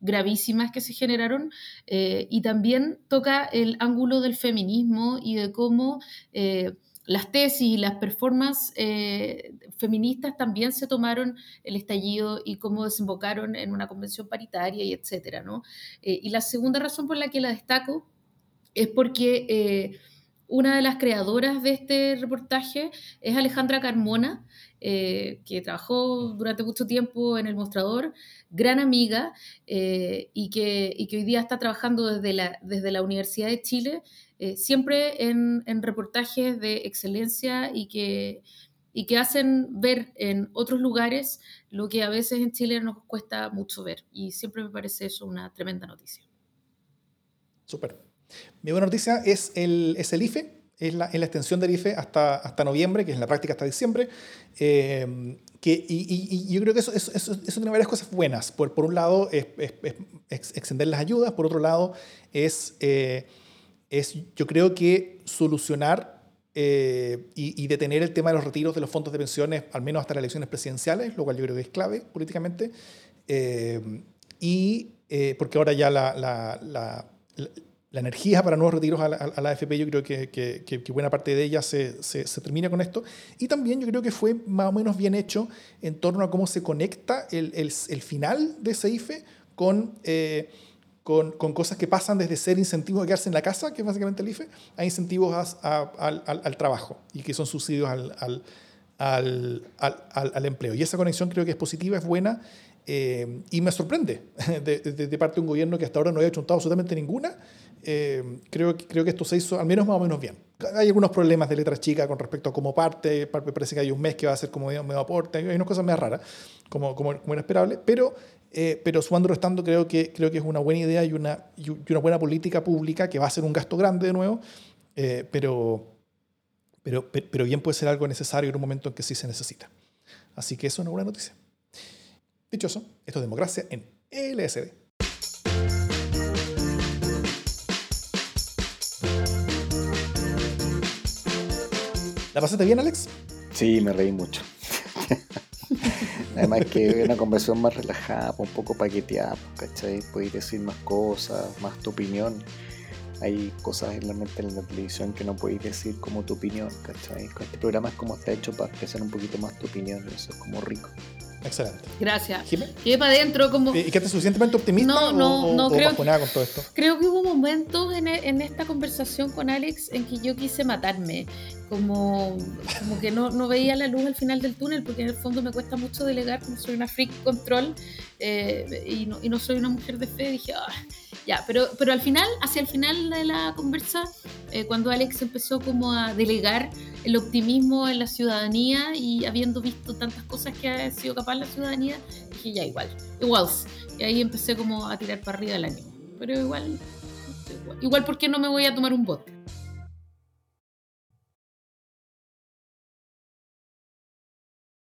gravísimas que se generaron y también toca el ángulo del feminismo y de cómo las tesis y las performances eh, feministas también se tomaron el estallido y cómo desembocaron en una convención paritaria y etcétera. Eh, y la segunda razón por la que la destaco es porque eh, una de las creadoras de este reportaje es Alejandra Carmona, que trabajó durante mucho tiempo en El Mostrador, gran amiga, y, que, y, que, hoy día está trabajando desde la, Universidad de Chile eh, siempre en, reportajes de excelencia y que, y que hacen ver en otros lugares lo que a veces en Chile nos cuesta mucho ver. Y siempre me parece eso una tremenda noticia. Súper. Mi buena noticia es el, es el IFE, es la, la, extensión del IFE hasta, hasta noviembre, que es en la práctica hasta diciembre. Eh, que, y, yo creo que eso, eso, eso, tiene varias cosas buenas. Por, por un lado, es, extender las ayudas, por otro lado, es... Eh, es, yo creo que solucionar eh, y, detener el tema de los retiros de los fondos de pensiones, al menos hasta las elecciones presidenciales, lo cual yo creo que es clave políticamente. Y porque ahora ya la, la, energía para nuevos retiros a la, AFP, yo creo que, buena parte de ella se, termina con esto. Y también yo creo que fue más o menos bien hecho en torno a cómo se conecta el, final de ese IFE con con, con, cosas que pasan desde ser incentivos a quedarse en la casa, que es básicamente el IFE, a incentivos al, trabajo y que son subsidios al, al, empleo. Y esa conexión creo que es positiva, es buena eh, y me sorprende de, de, parte de un gobierno que hasta ahora no había chuntado absolutamente ninguna. Eh, creo, creo que esto se hizo al menos más o menos bien. Hay algunos problemas de letras chicas con respecto a cómo parte, parece que hay un mes que va a ser como medio, aporte, hay unas cosas más raras, como, como, como era esperable, pero eh, pero sumándolo estando creo que, creo que es una buena idea y una, y una buena política pública que va a ser un gasto grande de nuevo, eh, pero, pero, pero bien puede ser algo necesario en un momento en que sí se necesita. Así que eso es una buena noticia. Dicho eso, esto es democracia en LSD. ¿La pasaste bien, Alex? Sí, me reí mucho. Además que una conversación más relajada, un poco paqueteada, ¿cachai? Podéis decir más cosas, más tu opinión. Hay cosas en la mente en la televisión que no podéis decir como tu opinión, ¿cachai? Este programa es como está hecho para expresar un poquito más tu opinión, eso es como rico. Excelente. Gracias. ¿Qué para adentro como... ¿Y que te suficientemente optimista no, no, o, no, creo, con todo esto? Creo que hubo momentos en, en, esta conversación con Alex en que yo quise matarme. Como, como que no, no, veía la luz al final del túnel porque en el fondo me cuesta mucho delegar como soy una freak control eh, y, no, y, no, soy una mujer de fe. Dije, ah, ya, pero, pero al final, hacia el final de la conversa, eh, cuando Alex empezó como a delegar el optimismo en la ciudadanía y habiendo visto tantas cosas que ha sido capaz la ciudadanía, dije ya igual, igual. Y ahí empecé como a tirar para arriba el ánimo. Pero igual, igual, igual porque no me voy a tomar un bote.